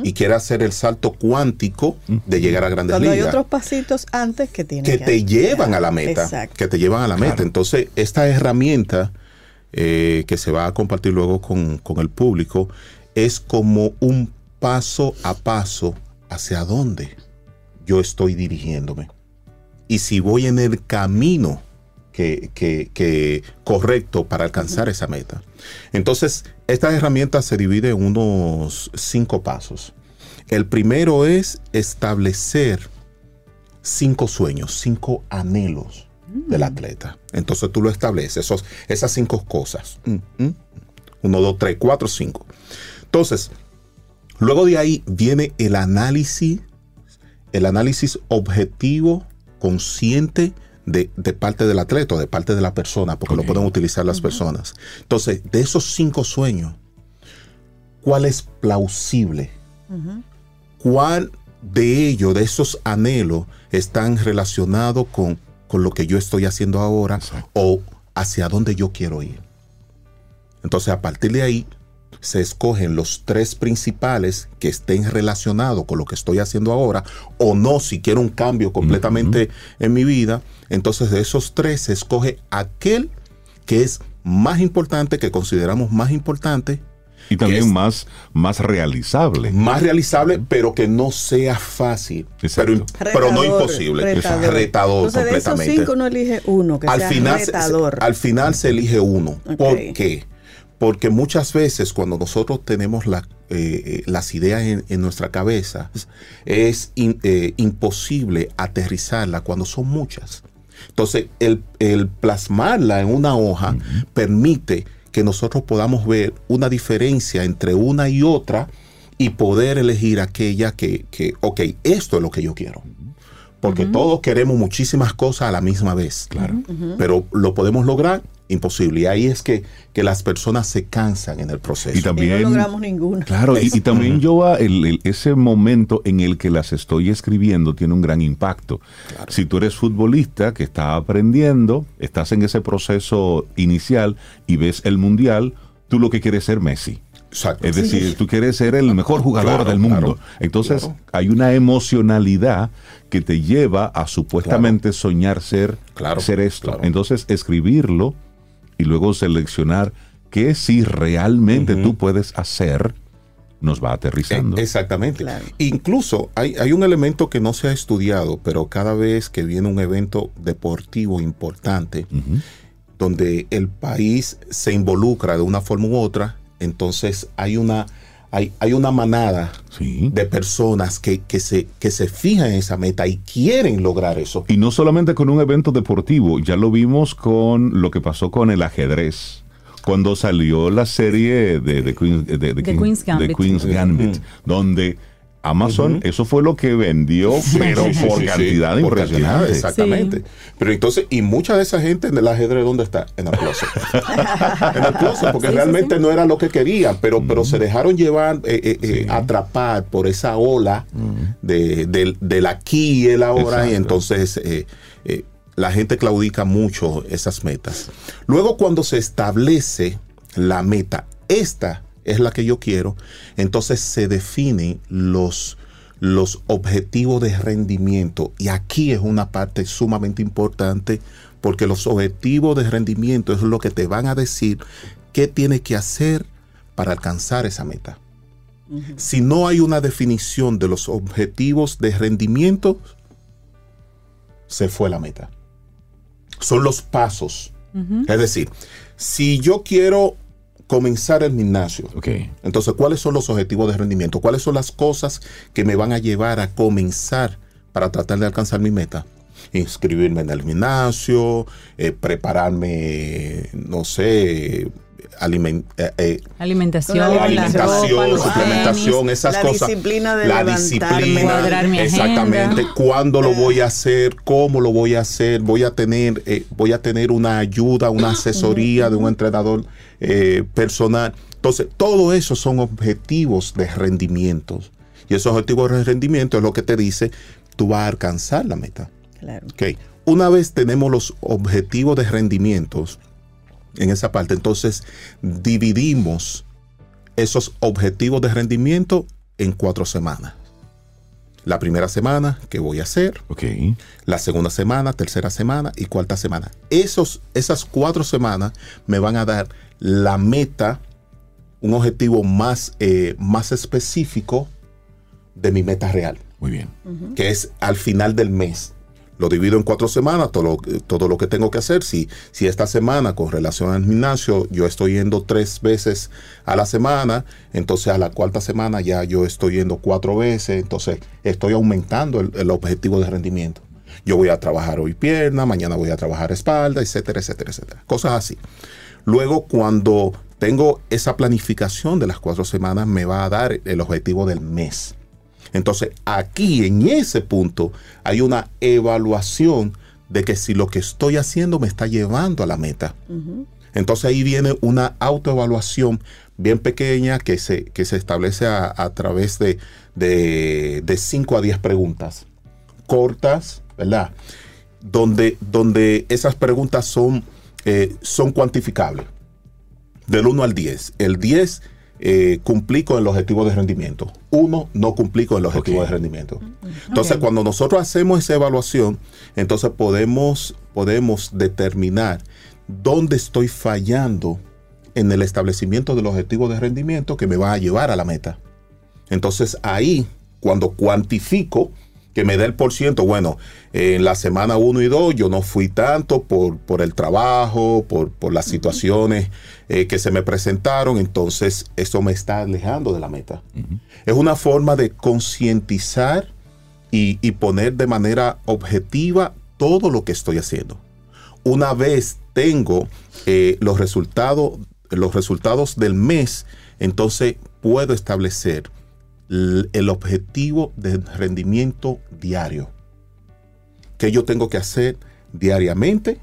Y quiere hacer el salto cuántico de llegar a grandes Cuando hay ligas otros pasitos antes que tienen que te llevan a la meta. Exacto. Que te llevan a la meta. Entonces, esta herramienta eh, que se va a compartir luego con, con el público es como un paso a paso hacia dónde yo estoy dirigiéndome. Y si voy en el camino que, que- que correcto para alcanzar esa meta. Entonces, esta herramienta se divide en unos cinco pasos. El primero es establecer cinco sueños, cinco anhelos del atleta. Entonces tú lo estableces, esos, esas cinco cosas. Mm, mm. Uno, dos, tres, cuatro, cinco. Entonces, luego de ahí viene el análisis, el análisis objetivo, consciente de, de parte del atleta, o de parte de la persona, porque lo pueden utilizar las personas. Entonces, de esos cinco sueños, ¿cuál es plausible? ¿Cuál de ellos, de esos anhelos, están relacionados con, con lo que yo estoy haciendo ahora o hacia dónde yo quiero ir? Entonces, a partir de ahí, se escogen los tres principales que estén relacionados con lo que estoy haciendo ahora, o no, si quiero un cambio completamente en mi vida. Entonces, de esos tres se escoge aquel que es más importante, que consideramos más importante, Y también es- más, más realizable. más realizable, pero que no sea fácil, pero, Exacto. pero no imposible. retador. Retador Entonces, de esos completamente. cinco uno elige uno que al sea final, se- al final se elige uno. Ok. ¿Por qué? Porque muchas veces cuando nosotros tenemos la- eh, eh, las ideas en, en nuestra cabeza, es in- eh, imposible aterrizarla cuando son muchas. Entonces, el, el plasmarla en una hoja permite que nosotros podamos ver una diferencia entre una y otra y poder elegir aquella que, que ok, esto es lo que yo quiero. Porque todos queremos muchísimas cosas a la misma vez. Claro. Pero lo podemos lograr, imposible. Y ahí es que, que las personas se cansan en el proceso. Y y no también... logramos ninguno. Claro, y, y también yo a- el- el- ese momento en el que las estoy escribiendo tiene un gran impacto. Si tú eres futbolista que está aprendiendo, estás en ese proceso inicial y ves el mundial, tú lo que quieres es ser Messi. Exacto. Es decir, tú quieres ser el mejor jugador Claro, del mundo. claro, Entonces, claro. hay una emocionalidad que te lleva a supuestamente soñar ser, Claro, ser esto. claro. Entonces, escribirlo y luego seleccionar qué sí realmente tú puedes hacer nos va aterrizando. Eh, Exactamente. Claro. Incluso hay, hay un elemento que no se ha estudiado, pero cada vez que viene un evento deportivo importante, donde el país se involucra de una forma u otra, entonces hay una, hay, hay una manada Sí. de personas que, que, se, que se fijan en esa meta y quieren lograr eso. Y no solamente con un evento deportivo, ya lo vimos con lo que pasó con el ajedrez. Cuando salió la serie de, de Queen- de- de The King- Queen's Gambit. de Queen's Gambit, donde Amazon, eso fue lo que vendió, pero Sí, sí, por sí, cantidad sí, por cantidad, impresionante. exactamente. Pero entonces, y mucha de esa gente en el ajedrez, ¿dónde está? En el closet. en el closet, porque realmente sí. no era lo que querían, pero, pero se dejaron llevar, eh, eh, eh, atrapar por esa ola de, del, del aquí y el ahora, y entonces eh, eh, la gente claudica mucho esas metas. Luego, cuando se establece la meta, esta es la que yo quiero, entonces se definen los, los objetivos de rendimiento. Y aquí es una parte sumamente importante porque los objetivos de rendimiento es lo que te van a decir qué tienes que hacer para alcanzar esa meta. Si no hay una definición de los objetivos de rendimiento, se fue la meta. Son los pasos. Es decir, si yo quiero comenzar el gimnasio, Ok. entonces, ¿cuáles son los objetivos de rendimiento? ¿Cuáles son las cosas que me van a llevar a comenzar para tratar de alcanzar mi meta? Inscribirme en el gimnasio, eh, prepararme, no sé, aliment- eh, eh, Alimentación, La la alimentación, ropa, los suplementación, tenis. esas La cosas. disciplina de la disciplina, mi exactamente. agenda. ¿Cuándo lo voy a hacer? ¿Cómo lo voy a hacer? Voy a tener, eh, voy a tener una ayuda, una asesoría de un entrenador eh, personal. Entonces, todo eso son objetivos de rendimiento. Y esos objetivos de rendimiento es lo que te dice, tú vas a alcanzar la meta. Claro. Ok. Una vez tenemos los objetivos de rendimientos en esa parte, entonces dividimos esos objetivos de rendimiento en cuatro semanas. La primera semana, ¿qué voy a hacer? Ok. La segunda semana, tercera semana y cuarta semana. Esos, esas cuatro semanas me van a dar la meta, un objetivo más, eh, más específico de mi meta real Muy bien. que es al final del mes. Lo divido en cuatro semanas, todo lo, todo lo que tengo que hacer. Si, si esta semana con relación al gimnasio yo estoy yendo tres veces a la semana, entonces a la cuarta semana ya yo estoy yendo cuatro veces, entonces estoy aumentando el, el objetivo de rendimiento. Yo voy a trabajar hoy pierna, mañana voy a trabajar espalda, etcétera, etcétera, etcétera. Cosas así. Luego, cuando tengo esa planificación de las cuatro semanas, me va a dar el objetivo del mes. Entonces, aquí en ese punto hay una evaluación de que si lo que estoy haciendo me está llevando a la meta. Entonces ahí viene una autoevaluación bien pequeña que se, que se establece a, a través de, de, de 5 a 10 preguntas cortas, ¿verdad? Donde, donde esas preguntas son, eh, son cuantificables. Del 1 al 10. El 10 eh, cumplí con el objetivo de rendimiento. 1 no cumplí con el objetivo de rendimiento. Entonces, Ok. cuando nosotros hacemos esa evaluación, entonces podemos, podemos determinar dónde estoy fallando en el establecimiento del objetivo de rendimiento que me va a llevar a la meta. Entonces ahí, cuando cuantifico, que me da el por ciento, bueno, en la semana 1 y 2 yo no fui tanto por, por el trabajo, por, por las situaciones eh, que se me presentaron, entonces eso me está alejando de la meta. Es una forma de concientizar y, y poner de manera objetiva todo lo que estoy haciendo. Una vez tengo eh, los, resultados, los resultados del mes, entonces puedo establecer el objetivo de rendimiento diario. ¿Qué yo tengo que hacer diariamente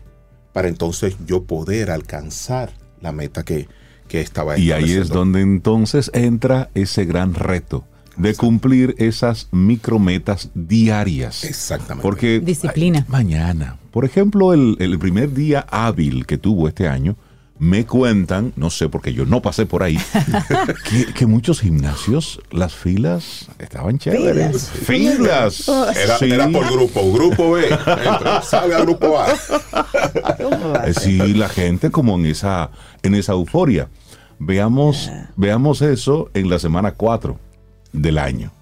para entonces yo poder alcanzar la meta que, que estaba Y ahí es donde entonces entra ese gran reto de cumplir esas micrometas diarias. Exactamente. Porque Disciplina. ay, mañana, por ejemplo, el, el primer día hábil que tuvo este año, me cuentan, no sé porque yo no pasé por ahí, que, que muchos gimnasios, las filas estaban chéveres. Filas. Era, Sí. era por grupo, grupo B, entra, sale al grupo A. ¿Cómo va a Eh? Sí, la gente como en esa, en esa euforia. veamos, veamos eso en la semana 4 del año.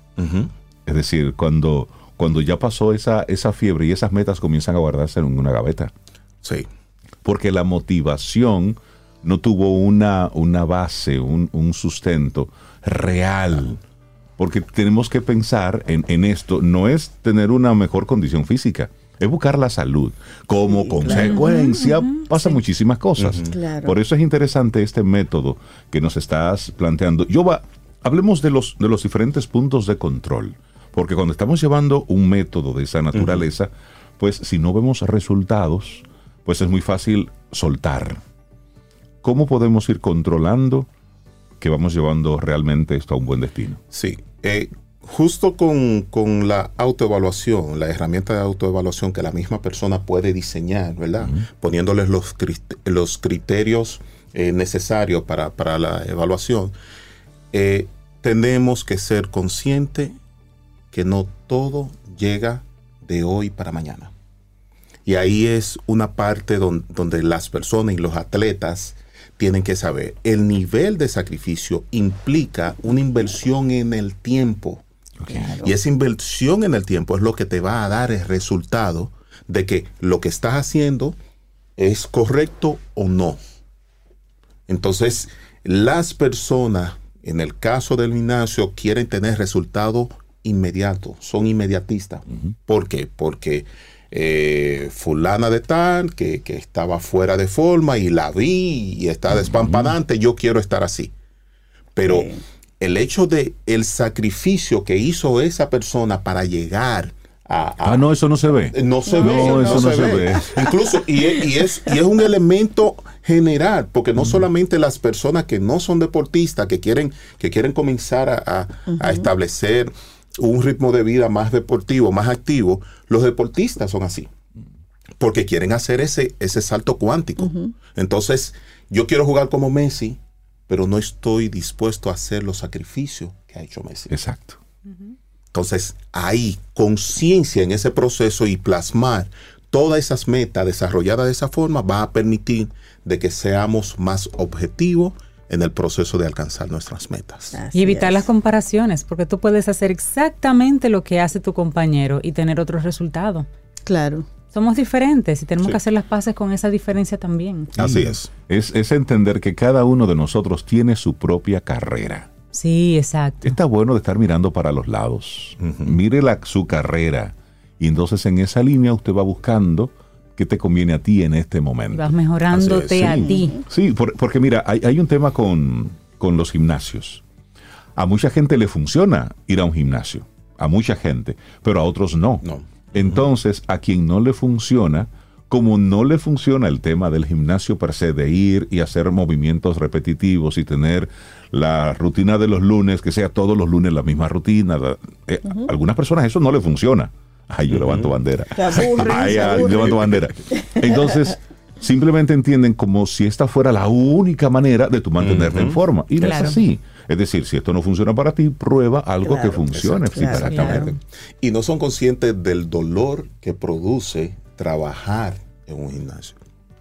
Es decir, cuando, cuando ya pasó esa, esa fiebre y esas metas comienzan a guardarse en una gaveta. Sí. Porque la motivación no tuvo una, una base, un, un sustento real. Porque tenemos que pensar en, en esto, no es tener una mejor condición física, es buscar la salud. Como consecuencia pasan muchísimas cosas. Claro. Por eso es interesante este método que nos estás planteando. Yo va, hablemos de los, de los diferentes puntos de control. Porque cuando estamos llevando un método de esa naturaleza, pues si no vemos resultados, pues es muy fácil soltar. ¿Cómo podemos ir controlando que vamos llevando realmente esto a un buen destino? Sí, eh, justo con, con la autoevaluación, la herramienta de autoevaluación que la misma persona puede diseñar, ¿verdad? Poniéndoles los, los criterios eh, necesarios para, para la evaluación, eh, tenemos que ser conscientes que no todo llega de hoy para mañana. Y ahí es una parte don- donde las personas y los atletas tienen que saber, el nivel de sacrificio implica una inversión en el tiempo. Y esa inversión en el tiempo es lo que te va a dar el resultado de que lo que estás haciendo es correcto o no. Entonces, las personas, en el caso del gimnasio, quieren tener resultados inmediatos, son inmediatistas. ¿Por qué? Porque eh, fulana de tal, que, que estaba fuera de forma y la vi y está despampanante, yo quiero estar así. Pero el hecho de el sacrificio que hizo esa persona para llegar a, a- Ah, no, eso no se ve. no se No, ve, eso no se ve. Incluso, y es, y, es, y es un elemento general, porque no solamente las personas que no son deportistas, que quieren, que quieren comenzar a, a- a establecer un ritmo de vida más deportivo, más activo, los deportistas son así. Porque quieren hacer ese, ese salto cuántico. Entonces, yo quiero jugar como Messi, pero no estoy dispuesto a hacer los sacrificios que ha hecho Messi. Exacto. Entonces, ahí, conciencia en ese proceso y plasmar todas esas metas desarrolladas de esa forma va a permitir de que seamos más objetivos en el proceso de alcanzar nuestras metas. Así Y evitar es. las comparaciones, porque tú puedes hacer exactamente lo que hace tu compañero y tener otro resultado. Claro. Somos diferentes y tenemos Sí. que hacer las paces con esa diferencia también. Así es. Es, es entender que cada uno de nosotros tiene su propia carrera. Sí, exacto. Está bueno de estar mirando para los lados. Mire la, su carrera. Y entonces en esa línea usted va buscando qué te conviene a ti en este Y momento. vas mejorándote es, a sí. ti. Sí, por- porque mira, hay, hay un tema con, con los gimnasios. A mucha gente le funciona ir a un gimnasio. A mucha gente. Pero a otros no. No. Entonces, a quien no le funciona, como no le funciona el tema del gimnasio per se, de ir y hacer movimientos repetitivos y tener la rutina de los lunes, que sea todos los lunes la misma rutina, la- eh, a algunas personas eso no le funciona. Ay, yo levanto bandera. Aburren, Ay, ay, levanto bandera. Entonces, simplemente entienden como si esta fuera la única manera de tu mantenerte en forma. Y no Claro. es así. Es decir, si esto no funciona para ti, prueba algo Claro, que funcione. exacto, sí, para ti. Exactamente. Y no son conscientes del dolor que produce trabajar en un gimnasio.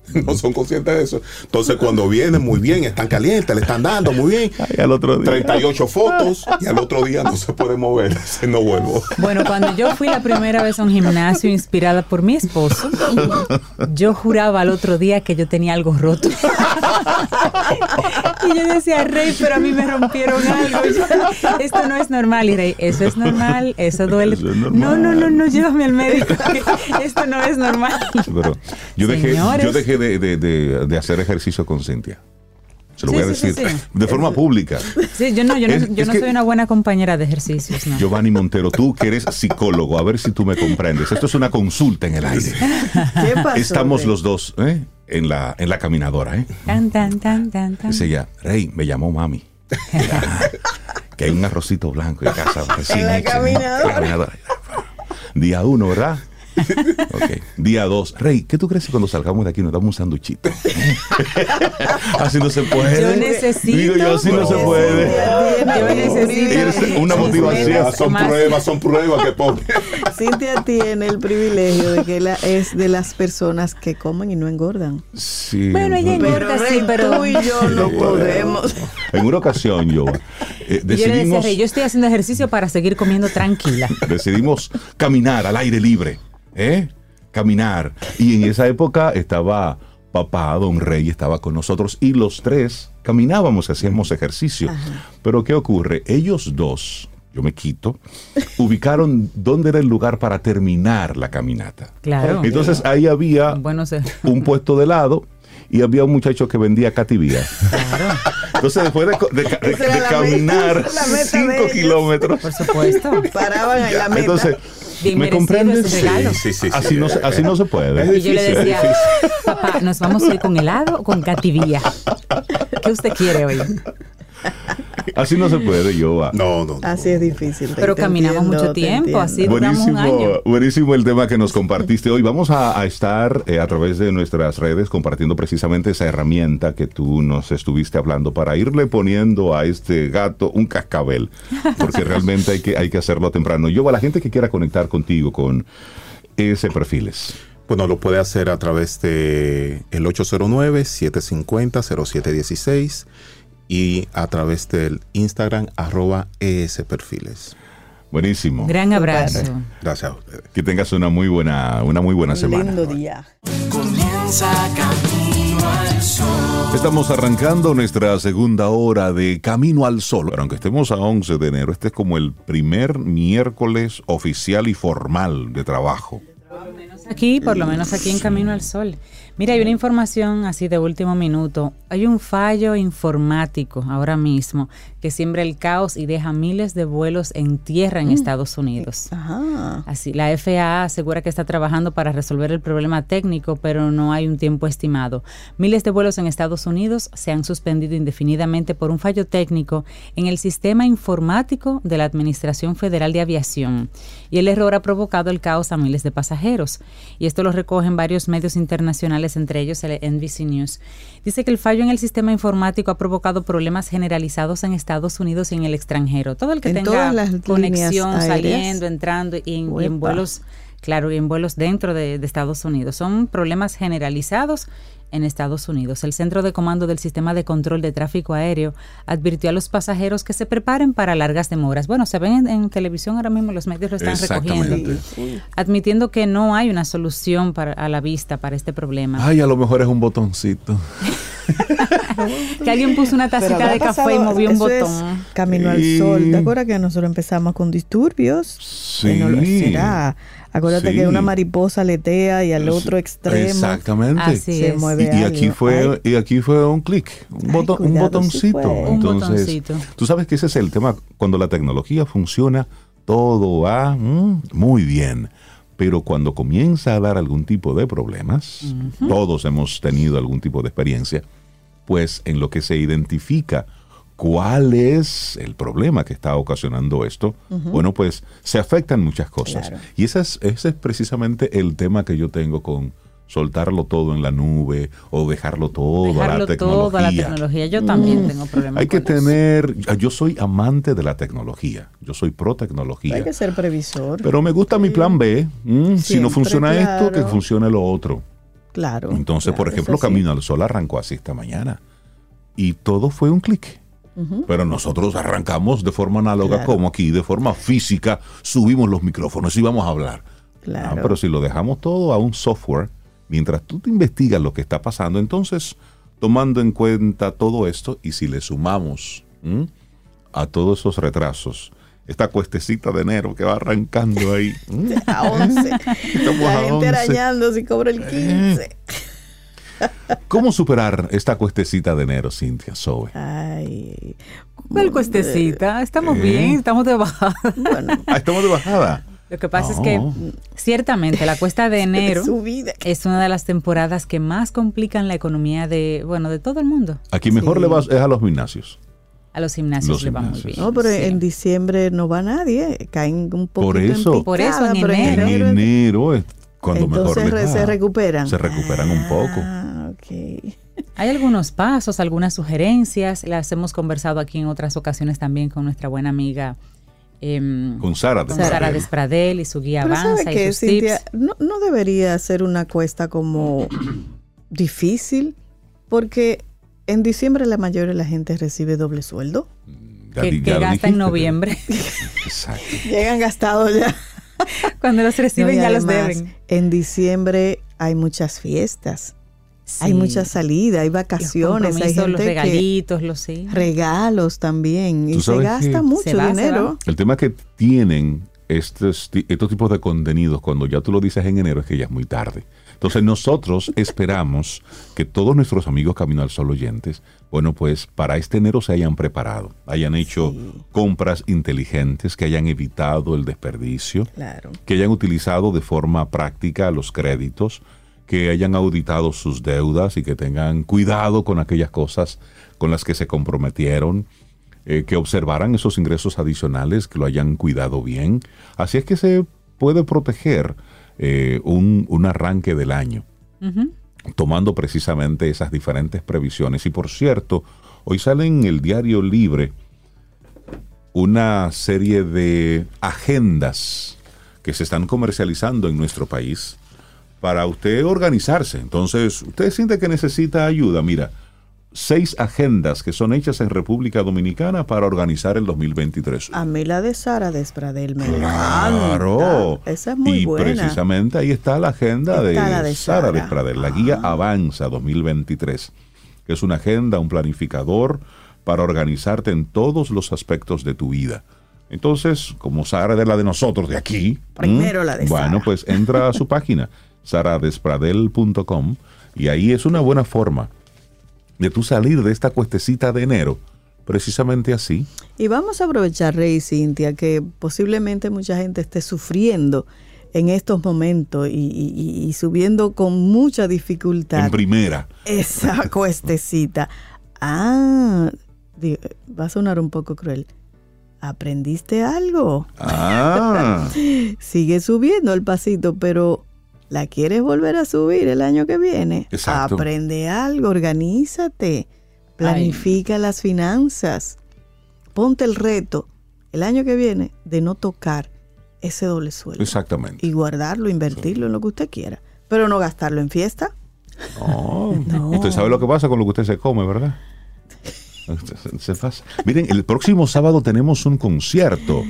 No son conscientes de eso. Entonces, cuando vienen muy bien, están calientes, le están dando muy bien. Ay, al otro día. 38 fotos y al otro día no se puede mover. Se no vuelvo. Bueno, cuando yo fui la primera vez a un gimnasio inspirada por mi esposo, yo juraba al otro día que yo tenía algo roto. Y yo decía, Rey, pero a mí me rompieron algo. Esto no es normal. Y Rey, eso es normal, eso duele. Eso es normal. No, no, no, no, llévame al médico. Esto no es normal. Pero yo dejé, Señores. yo dejé de, de- de- de hacer ejercicio con Cintia. Se lo Sí, voy a sí, decir sí. de forma pública. Sí, yo no, yo no, Es- yo no soy una buena compañera de ejercicios, no. Giovanni Montero, tú que eres psicólogo, a ver si tú me comprendes. Esto es una consulta en el aire. ¿Qué pasó? Estamos Rey? los dos ¿eh? en, la, en la caminadora. ¿eh? Tan, tan, tan, tan, tan. Dice ella, Rey, me llamó mami. que hay un arrocito blanco en casa. recién En la hecho, la caminadora. Día uno, ¿verdad? Ok. Día 2. Rey, ¿qué tú crees que cuando salgamos de aquí nos damos un sanduchito? así no se puede. Yo necesito- Digo yo, así no se puede. Yo tiene el necesito- una motivación. Son Más- pruebas, son pruebas que pone. Cintia tiene el privilegio de que la- es de las personas que comen y no engordan. Sí. Bueno, ella engorda, sí, pero... tú y yo no podemos. En una ocasión yo eh, Y yo le decía, decidimos, Rey, yo estoy haciendo ejercicio para seguir comiendo tranquila. decidimos caminar al aire libre. ¿Eh? Caminar. Y en esa época estaba papá, don Rey, estaba con nosotros y los tres caminábamos, hacíamos ejercicio. Pero ¿qué ocurre? Ellos dos, yo me quito, ubicaron dónde era el lugar para terminar la caminata. Claro. Entonces ahí había Bueno, se- un puesto de helado y había un muchacho que vendía cativía. claro, Entonces, después de, caminar meta, la meta de 5 ellos. kilómetros, por supuesto. Paraban en la meta. entonces, Bien ¿me comprendes? Sí, sí, sí. Así no, se- así no se puede. Y yo le decía, papá, ¿nos vamos a ir con helado o con cativía? ¿Qué usted quiere hoy? Así no se puede, yo. No, no, no. Así es difícil. Pero caminamos entiendo, mucho tiempo, así duramos un año. Buenísimo, buenísimo el tema que nos compartiste hoy. Vamos a, a estar eh, a través de nuestras redes compartiendo precisamente esa herramienta que tú nos estuviste hablando para irle poniendo a este gato un cascabel, porque realmente hay que, hay que hacerlo temprano. Yo, a la gente que quiera conectar contigo con ese perfiles. Bueno, lo puede hacer a través de el 809-750-0716 y a través del Instagram arroba esperfiles. Buenísimo. Gran abrazo. Gracias a ustedes. Que tengas una muy buena, una muy buena Un semana. lindo día. Comienza camino al sol. Estamos arrancando nuestra segunda hora de Camino al Sol. Pero aunque estemos a 11 de enero, este es como el primer miércoles oficial y formal de trabajo. Aquí, por lo menos aquí en Camino al Sol. Mira, hay una información así de último minuto. Hay un fallo informático ahora mismo que siembra el caos y deja miles de vuelos en tierra en Estados Unidos. Ajá. Así, la FAA asegura que está trabajando para resolver el problema técnico, pero no hay un tiempo estimado. Miles de vuelos en Estados Unidos se han suspendido indefinidamente por un fallo técnico en el sistema informático de la Administración Federal de Aviación. Y el error ha provocado el caos a miles de pasajeros. Y esto lo recogen varios medios internacionales, entre ellos el NBC News. Dice que el fallo en el sistema informático ha provocado problemas generalizados en Estados Unidos y en el extranjero. Todo el que En tenga conexión saliendo, entrando y en, y en Uepa. vuelos, claro, y en vuelos dentro de, de Estados Unidos. Son problemas generalizados en Estados Unidos. El Centro de Comando del Sistema de Control de Tráfico Aéreo advirtió a los pasajeros que se preparen para largas demoras. Bueno, se ven en, en televisión ahora mismo, los medios lo están recogiendo, admitiendo que no hay una solución para, a la vista para este problema. Ay, a lo mejor es un botoncito. que alguien puso una tacita de café y pasado- movió un eso es botón. camino al sol. ¿Te acuerdas que nosotros empezamos con disturbios? Sí. Que no lo será. Acuérdate Sí. que una mariposa aletea y al otro extremo Exactamente. Así se es. mueve Y, y aquí fue Ay, y aquí fue un clic, un, botón, un botoncito. sí fue. Un Entonces, botoncito. tú sabes que ese es el tema cuando la tecnología funciona, todo va mm, muy bien. Pero cuando comienza a dar algún tipo de problemas, todos hemos tenido algún tipo de experiencia, pues en lo que se identifica cuál es el problema que está ocasionando esto, bueno, pues se afectan muchas cosas. Claro. Y ese es, ese es precisamente el tema que yo tengo con soltarlo todo en la nube o dejarlo todo a la tecnología. todo a la tecnología. Yo también tengo problemas Hay que con eso. tener, yo soy amante de la tecnología, yo soy pro tecnología. Hay que ser previsor. Pero me gusta mi plan B. mm, si no funciona esto, que funcione lo otro. Claro. Entonces, por claro, ejemplo. Camino al Sol arrancó así esta mañana. Y todo fue un clic. Pero nosotros arrancamos de forma análoga, Claro. como aquí, de forma física, subimos los micrófonos y vamos a hablar. Claro. Ah, pero si lo dejamos todo a un software, mientras tú te investigas lo que está pasando, entonces, tomando en cuenta todo esto, y si le sumamos ¿m? a todos esos retrasos, esta cuestecita de enero que va arrancando ahí. A 11. Estamos La a gente 11. arañando si cobra el 15. ¿Cómo superar esta cuestecita de enero, Cintia Sobe? Ay. ¿Cuál cuestecita? Estamos Eh. bien, estamos de bajada. Bueno, Ah, estamos de bajada. Lo que pasa es que ciertamente la cuesta de enero es una de las temporadas que más complican la economía de, bueno, de todo el mundo. Aquí mejor Sí. le vas es a los gimnasios. A los gimnasios Los le va muy bien. No, pero Sí. en diciembre no va nadie. Caen un poquito Por eso. en picada, Por eso en pero enero. En enero es- enero es cuando mejor Entonces les re- va, se recuperan. Se recuperan un poco. Ah, ok. Hay algunos pasos, algunas sugerencias, las hemos conversado aquí en otras ocasiones también con nuestra buena amiga em, Con Sara de Sara Pradel. Despradel y su guía Pero Avanza ¿sabe y qué, sus Cintia? tips. No, no debería ser una cuesta como difícil, porque en diciembre la mayoría de la gente recibe doble sueldo. Ya Que, gasta dijiste, en pero- noviembre. Exacto. Llegan gastados ya. Cuando los reciben No, ya los deben. En diciembre hay muchas fiestas, hay Sí. mucha salida, hay Los vacaciones, hay gente los que regalitos, los sí. regalos también y se gasta mucho Se va, se dinero. El tema que tienen estos, ti- estos tipos de contenidos cuando ya tú lo dices en enero es que ya es muy tarde. Entonces nosotros esperamos que todos nuestros amigos Camino al Sol oyentes, bueno, pues para este enero se hayan preparado, hayan hecho compras inteligentes, que hayan evitado el desperdicio, Claro. que hayan utilizado de forma práctica los créditos, que hayan auditado sus deudas y que tengan cuidado con aquellas cosas con las que se comprometieron, eh, que observaran esos ingresos adicionales, que lo hayan cuidado bien. Así es que se puede proteger eh, un, un arranque del año tomando precisamente esas diferentes previsiones. Y por cierto, hoy sale en el diario Libre una serie de agendas que se están comercializando en nuestro país para usted organizarse. Entonces, usted siente que necesita ayuda, mira, seis agendas que son hechas en República Dominicana para organizar el 2023. A mí la de Sara Despradel me Claro. encanta. Esa es muy y buena. precisamente ahí está la agenda de, Está la de Sara Sara. Despradel, la guía Avanza 2023, que es una agenda, un planificador para organizarte en todos los aspectos de tu vida. Entonces, como Sara es de la de nosotros de aquí, Primero ¿m? la de Bueno, Sara. pues entra a su página, saradespradel.com, y ahí es una buena forma de tú salir de esta cuestecita de enero, precisamente así. Y vamos a aprovechar, Rey y Cintia, que posiblemente mucha gente esté sufriendo en estos momentos y, y- y- y subiendo con mucha dificultad En primera. esa cuestecita. Ah, va a sonar un poco cruel. ¿Aprendiste algo? Ah. Sigue subiendo el pasito, pero ¿la quieres volver a subir el año que viene? Exacto. Aprende algo, organízate, planifica las finanzas. Ponte el reto el año que viene de no tocar ese doble sueldo. Exactamente. Y guardarlo, invertirlo en lo que usted quiera. Pero no gastarlo en fiesta. No. No. Usted sabe lo que pasa con lo que usted se come, ¿verdad? Se pasa. Miren, el próximo sábado tenemos un concierto.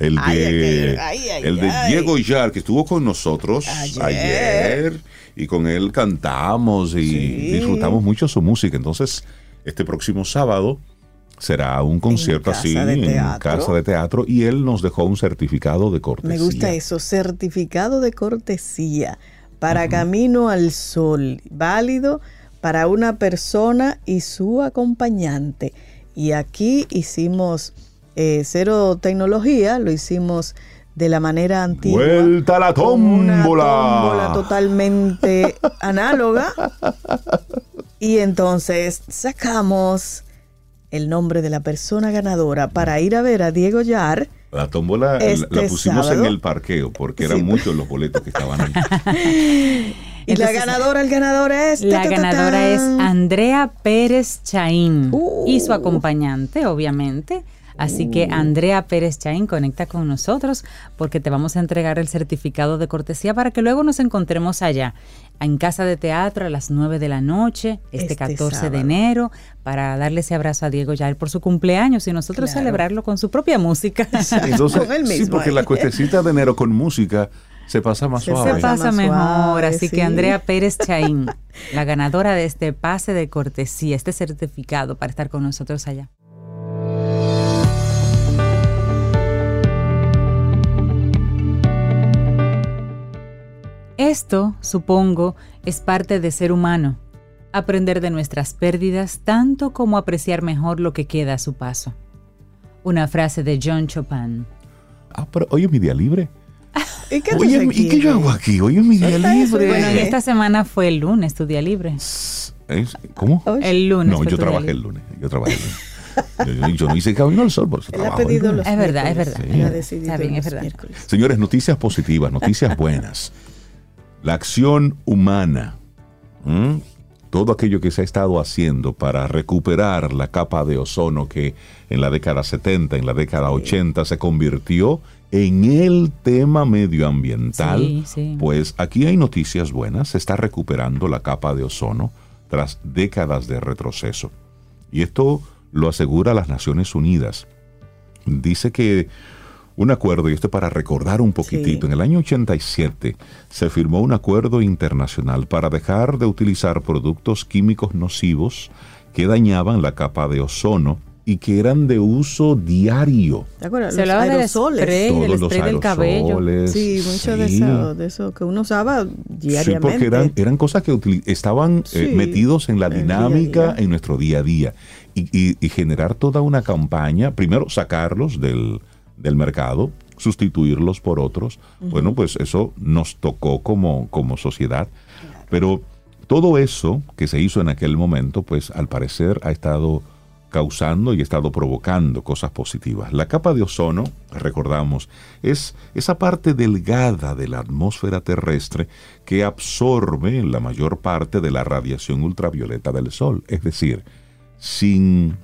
El de, Ay, aquel- ay, ay, el de. Diego Yar, que estuvo con nosotros Ayer. ayer. y con él cantamos y Sí. disfrutamos mucho su música. Entonces, este próximo sábado será un concierto casa así en casa de teatro y él nos dejó un certificado de cortesía. Me gusta eso, certificado de cortesía para Camino al Sol, válido para una persona y su acompañante. Y aquí hicimos eh, cero tecnología, lo hicimos de la manera antigua. Vuelta a la con una tómbola. tómbola totalmente análoga. Y entonces sacamos el nombre de la persona ganadora para ir a ver a Diego Yar. La tómbola la- Este la pusimos sábado. en el parqueo porque eran Sí. muchos los boletos que estaban ahí. Y la ganadora, el ganador es. La ta, ta, ta, ganadora es. Andrea Pérez Chaín Uh. y su acompañante, obviamente. Así que Andrea Pérez Chaín conecta con nosotros porque te vamos a entregar el certificado de cortesía para que luego nos encontremos allá en Casa de Teatro a las 9 de la noche, este, Este 14 sábado. de enero, para darle ese abrazo a Diego Yair por su cumpleaños y nosotros Claro. celebrarlo con su propia música. Entonces, Con él sí, mismo porque ahí. la cuestecita de enero con música se pasa más Se suave. Se pasa más mejor, suave, así sí. que Andrea Pérez Chaín, la ganadora de este pase de cortesía, este certificado para estar con nosotros allá. Esto, supongo, es parte de ser humano, aprender de nuestras pérdidas tanto como apreciar mejor lo que queda a su paso. Una frase de John Chopin. Ah, pero hoy es mi día libre. ¿Y qué Oye, ¿y qué yo hago aquí? Hoy es mi día libre. Bueno, en Eh. esta semana fue el lunes, tu día libre. ¿Cómo? El lunes. No, yo trabajé el lunes. Yo trabajé el lunes. Yo, yo- no hice camino al sol, por eso trabajo el pedido los Es verdad, es verdad. Sí. Está bien, es verdad. miércoles. Señores, noticias positivas, noticias buenas. La acción humana, ¿m? todo aquello que se ha estado haciendo para recuperar la capa de ozono que en la década 70, en la década 80 se convirtió en el tema medioambiental, Sí, sí. pues aquí hay noticias buenas, se está recuperando la capa de ozono tras décadas de retroceso. Y esto lo asegura las Naciones Unidas. Dice que un acuerdo, y esto para recordar un poquitito, Sí. en el año 87 se firmó un acuerdo internacional para dejar de utilizar productos químicos nocivos que dañaban la capa de ozono y que eran de uso diario. ¿Te acuerdas? Se Los hablaba del aerosoles. spray, Todos los spray del cabello. aerosoles, Sí, mucho de, sí. eso, de eso que uno usaba Sí, diariamente. porque eran, eran cosas que estaban eh, Sí, metidos en la en el día dinámica día. en nuestro día a día. Y, y- y generar toda una campaña, primero sacarlos del, del mercado, sustituirlos por otros. Bueno, pues eso nos tocó como, como sociedad. Pero todo eso que se hizo en aquel momento, pues al parecer ha estado causando y ha estado provocando cosas positivas. La capa de ozono, recordamos, es esa parte delgada de la atmósfera terrestre que absorbe la mayor parte de la radiación ultravioleta del Sol. Es decir, sin,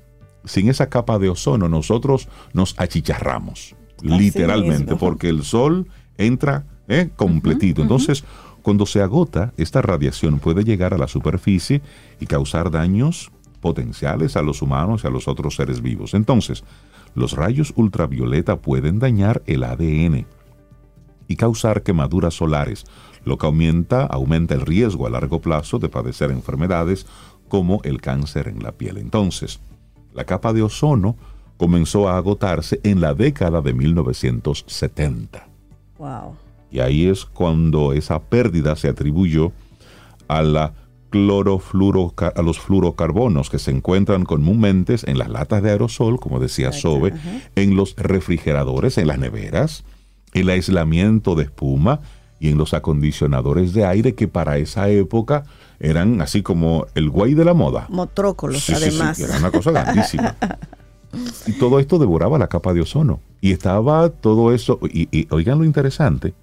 sin esa capa de ozono nosotros nos achicharramos, literalmente, mismo. porque el Sol entra eh, completito. Entonces, cuando se agota, esta radiación puede llegar a la superficie y causar daños potenciales a los humanos y a los otros seres vivos. Entonces, los rayos ultravioleta pueden dañar el ADN y causar quemaduras solares, lo que aumenta, aumenta el riesgo a largo plazo de padecer enfermedades como el cáncer en la piel. Entonces, la capa de ozono comenzó a agotarse en la década de 1970. Wow. Y ahí es cuando esa pérdida se atribuyó a la a los fluorocarbonos que se encuentran comúnmente en las latas de aerosol, como decía Sobe, en los refrigeradores, en las neveras, el aislamiento de espuma y en los acondicionadores de aire que para esa época eran así como el guay de la moda. Motrócolos, Sí, sí, sí, además. era una cosa grandísima. y todo esto devoraba la capa de ozono. Y estaba todo eso, y, y oigan lo interesante,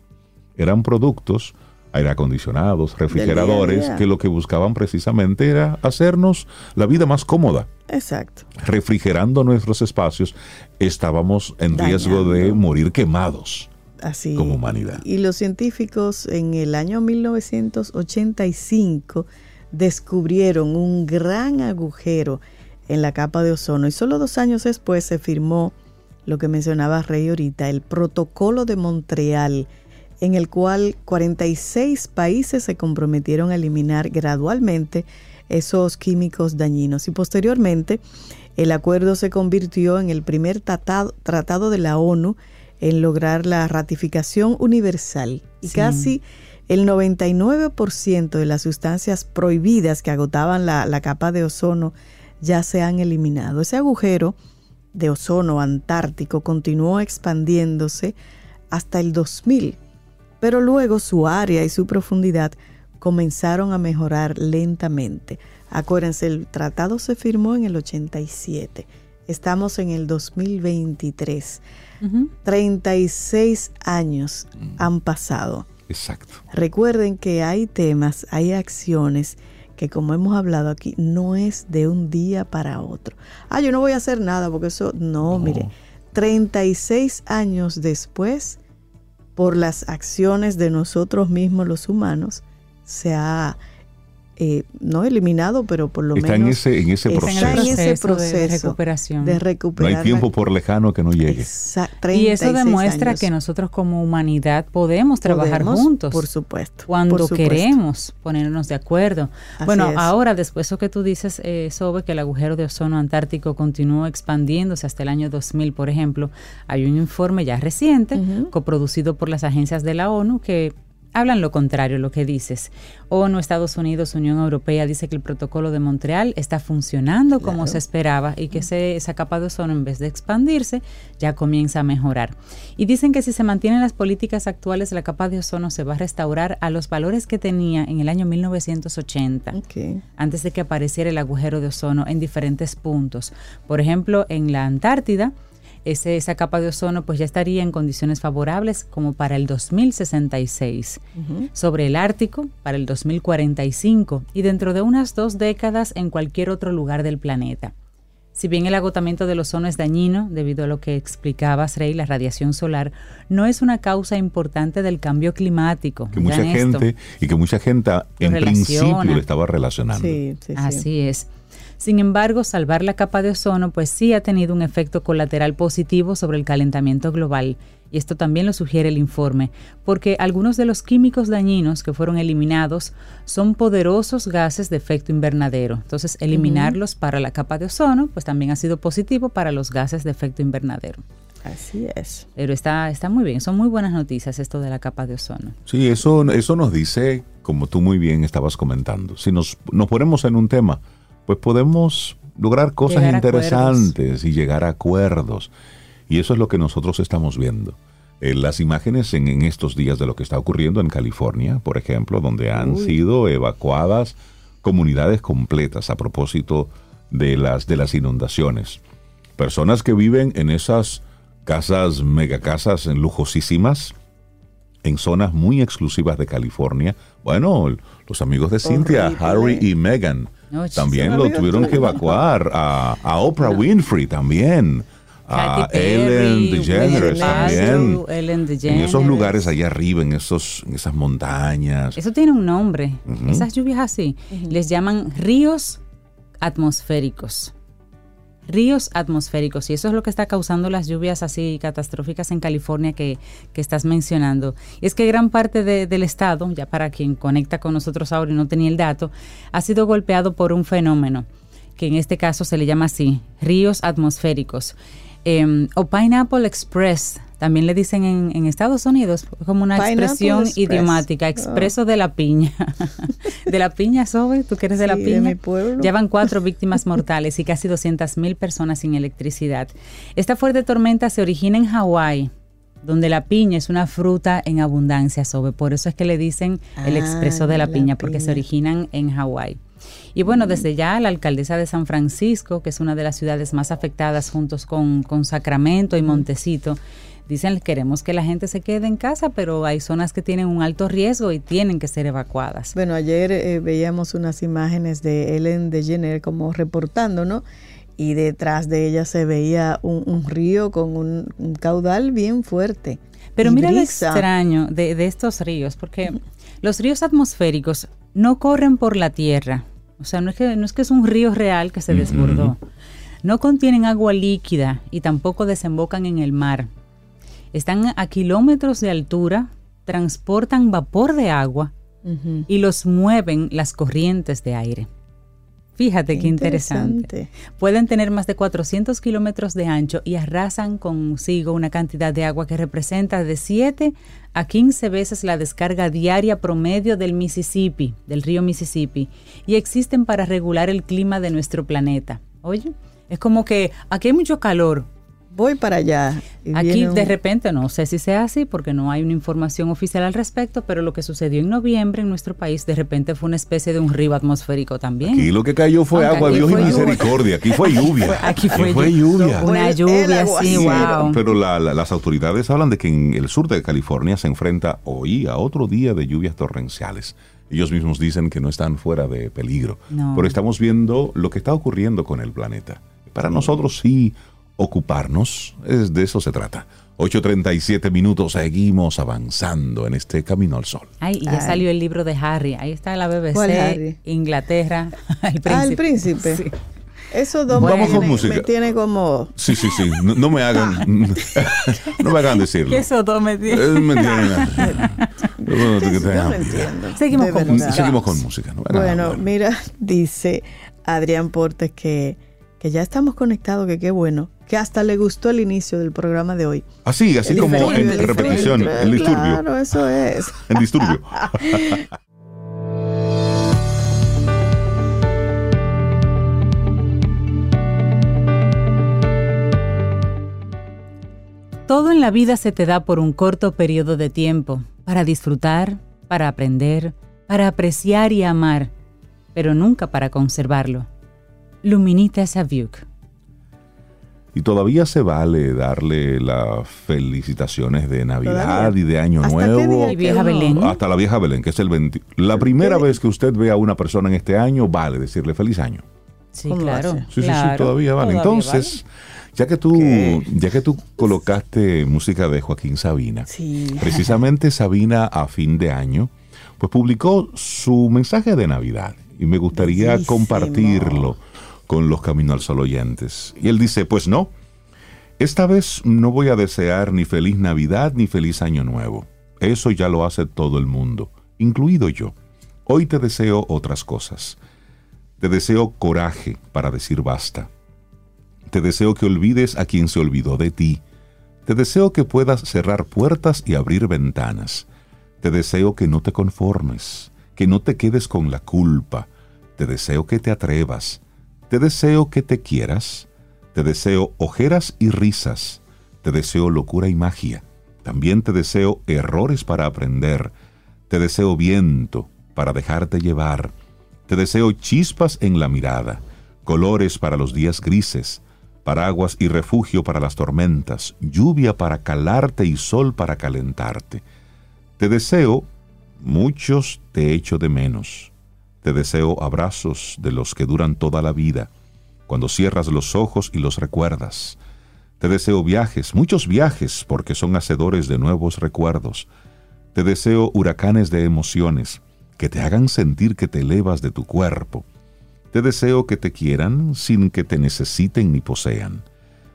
eran productos, aire acondicionados, refrigeradores, día. que lo que buscaban precisamente era hacernos la vida más cómoda. Exacto. Refrigerando nuestros espacios, estábamos en riesgo de morir quemados. Así. Como humanidad. Y los científicos en el año 1985 descubrieron un gran agujero en la capa de ozono y solo dos años después se firmó lo que mencionaba Rey ahorita, el Protocolo de Montreal, en el cual 46 países se comprometieron a eliminar gradualmente esos químicos dañinos. Y posteriormente, el acuerdo se convirtió en el primer tratado, tratado de la ONU en lograr la ratificación universal. Y Sí. casi el 99% de las sustancias prohibidas que agotaban la, la capa de ozono ya se han eliminado. Ese agujero de ozono antártico continuó expandiéndose hasta el 2000, pero luego su área y su profundidad comenzaron a mejorar lentamente. Acuérdense, el tratado se firmó en el 87. Estamos en el 2023. Ujú. 36 años han pasado. Exacto. Recuerden que hay temas, hay acciones que como hemos hablado aquí, no es de un día para otro. Ah, yo no voy a hacer nada porque eso, no, No. mire, 36 años después, por las acciones de nosotros mismos los humanos, se ha, eh, no eliminado, pero por lo Está en menos ese, en ese está proceso. en ese Proceso de- recuperación. de No hay tiempo por lejano que no llegue. Y eso 36 demuestra años. que nosotros como humanidad podemos trabajar Podemos, juntos. Por supuesto. cuando por supuesto. queremos ponernos de acuerdo. Así bueno, es. ahora después de eso que tú dices, eh, Sobe, que el agujero de ozono antártico continuó expandiéndose hasta el año 2000, por ejemplo, hay un informe ya reciente, coproducido por las agencias de la ONU, que hablan lo contrario, lo que dices. ONU, Estados Unidos, Unión Europea dice que el protocolo de Montreal está funcionando como se esperaba y que ese- esa capa de ozono, en vez de expandirse, ya comienza a mejorar. Y dicen que si se mantienen las políticas actuales, la capa de ozono se va a restaurar a los valores que tenía en el año 1980 Ok. antes de que apareciera el agujero de ozono en diferentes puntos. Por ejemplo, en la Antártida, ese, esa capa de ozono pues ya estaría en condiciones favorables como para el 2066, sobre el Ártico para el 2045 y dentro de unas dos décadas en cualquier otro lugar del planeta. Si bien el agotamiento del ozono es dañino, debido a lo que explicabas, Rey, la radiación solar, no es una causa importante del cambio climático. Que mucha esto. gente, y que mucha gente en relaciona. principio lo estaba relacionando. Sí, sí, sí. Así es. Sin embargo, salvar la capa de ozono pues sí ha tenido un efecto colateral positivo sobre el calentamiento global. Y esto también lo sugiere el informe, porque algunos de los químicos dañinos que fueron eliminados son poderosos gases de efecto invernadero. Entonces, eliminarlos para la capa de ozono pues también ha sido positivo para los gases de efecto invernadero. Así es. Pero está, está muy bien, son muy buenas noticias esto de la capa de ozono. Sí, eso, eso nos dice, como tú muy bien estabas comentando, si nos, nos ponemos en un tema, pues podemos lograr cosas Llegar interesantes y llegar a acuerdos. Y eso es lo que nosotros estamos viendo. Eh, las imágenes en, en estos días de lo que está ocurriendo en California, por ejemplo, donde han sido evacuadas comunidades completas a propósito de las, de las inundaciones. Personas que viven en esas casas, megacasas lujosísimas, en zonas muy exclusivas de California. Bueno, los amigos de Cynthia, Horrible. Harry y Meghan, No, también lo tuvieron que evacuar. A, a Oprah Winfrey también. A Ellen DeGeneres también. Ellen En DeGeneres. esos lugares allá arriba, en, esos, en esas montañas. Eso tiene un nombre. Ujú. Esas lluvias así les llaman ríos atmosféricos. Ríos atmosféricos. Y eso es lo que está causando las lluvias así catastróficas en California que, que estás mencionando. Y es que gran parte de- del estado, ya para quien conecta con nosotros ahora y no tenía el dato, ha sido golpeado por un fenómeno que en este caso se le llama así, ríos atmosféricos. Eh, o Pineapple Express, también le dicen en, en Estados Unidos, como una Pineapple expresión Express. idiomática, Ah. expreso de la piña. de la piña, Sobe, tú que eres de la Sí, de piña. mi pueblo. Ya van cuatro víctimas mortales y casi 200 mil personas sin electricidad. Esta fuerte tormenta se origina en Hawái, donde la piña es una fruta en abundancia, Sobe. Por eso es que le dicen el Ah, expreso de la, la piña, porque se piña. originan en Hawái. Y bueno, desde ya la alcaldesa de San Francisco, que es una de las ciudades más afectadas juntos con, con Sacramento y Montecito, dicen queremos que la gente se quede en casa, pero hay zonas que tienen un alto riesgo y tienen que ser evacuadas. Bueno, ayer eh, veíamos unas imágenes de Ellen DeGeneres como reportando, ¿no? Y detrás de ella se veía un, un río con un, un caudal bien fuerte. Pero mira lo extraño de, de estos ríos, porque los ríos atmosféricos no corren por la tierra. O sea, no es que, no es, que es un río real que se desbordó. No contienen agua líquida y tampoco desembocan en el mar. Están a kilómetros de altura, transportan vapor de agua y los mueven las corrientes de aire. Fíjate qué interesante. Pueden tener más de 400 kilómetros de ancho y arrasan consigo una cantidad de agua que representa de 7 a 15 veces la descarga diaria promedio del Mississippi, del río Mississippi, y existen para regular el clima de nuestro planeta. Oye, es como que aquí hay mucho calor, Voy para allá. y Aquí un- de repente, no sé si sea así porque no hay una información oficial al respecto, pero lo que sucedió en noviembre en nuestro país de repente fue una especie de un río atmosférico también. Aquí lo que cayó fue Aunque agua, aquí Dios y fue lluvia. misericordia. Aquí fue lluvia. Aquí fue, lluvia. Una Fue el lluvia así, aguacero. wow. Pero la- la- las autoridades hablan de que en el sur de California se enfrenta hoy a otro día de lluvias torrenciales. Ellos mismos dicen que no están fuera de peligro. No. Pero estamos viendo lo que está ocurriendo con el planeta. Para nosotros sí ocuparnos, es de eso se trata. 8.37 minutos, seguimos avanzando en este camino al sol. Ay, y ya Ay. salió el libro de Harry. Ahí está la BBC, ¿Cuál Harry? Inglaterra, el príncipe. Ah, el príncipe. Sí. Esos dos Vamos me, con tiene- música. me tiene como... Sí, sí, sí. No, no me hagan, no me hagan decirlo. Que eso todo me Eh, tiene. me entienden. Seguimos con música. Seguimos con música. ¿no? Bueno, Bueno, mira, dice Adrián Portes que, que ya estamos conectados, que qué bueno, que hasta le gustó el inicio del programa de hoy. Así, así El como en el repetición, el disturbio. Claro, eso es. El disturbio. Todo en la vida se te da por un corto periodo de tiempo, para disfrutar, para aprender, para apreciar y amar, pero nunca para conservarlo. Luminita Saviuk. Y todavía se vale darle las felicitaciones de Navidad Todavía. y de Año ¿Hasta qué Nuevo. día que uno- Belén. Hasta la vieja Belén, que es el 20. La primera vez que usted ve a una persona en este año, vale decirle feliz año. Sí, ¿Cómo lo claro. Sí, sí, sí, todavía vale. Todavía Entonces, ya que tú, ¿Qué? ya que tú colocaste música de Joaquín Sabina, Sí. precisamente Sabina a fin de año, pues publicó su mensaje de Navidad y me gustaría Bellísimo. compartirlo con los Camino al Sol oyentes. Y él dice, pues no, esta vez no voy a desear ni feliz Navidad ni feliz Año Nuevo. Eso ya lo hace todo el mundo, incluido yo. Hoy te deseo otras cosas. Te deseo coraje para decir basta. Te deseo que olvides a quien se olvidó de ti. Te deseo que puedas cerrar puertas y abrir ventanas. Te deseo que no te conformes, que no te quedes con la culpa. Te deseo que te atrevas. Te deseo que te quieras. Te deseo ojeras y risas. Te deseo locura y magia. También te deseo errores para aprender. Te deseo viento para dejarte llevar. Te deseo chispas en la mirada, colores para los días grises, paraguas y refugio para las tormentas, lluvia para calarte y sol para calentarte. Te deseo, muchos te echo de menos. Te deseo abrazos de los que duran toda la vida, cuando cierras los ojos y los recuerdas. Te deseo viajes, muchos viajes, porque son hacedores de nuevos recuerdos. Te deseo huracanes de emociones, que te hagan sentir que te elevas de tu cuerpo. Te deseo que te quieran sin que te necesiten ni posean.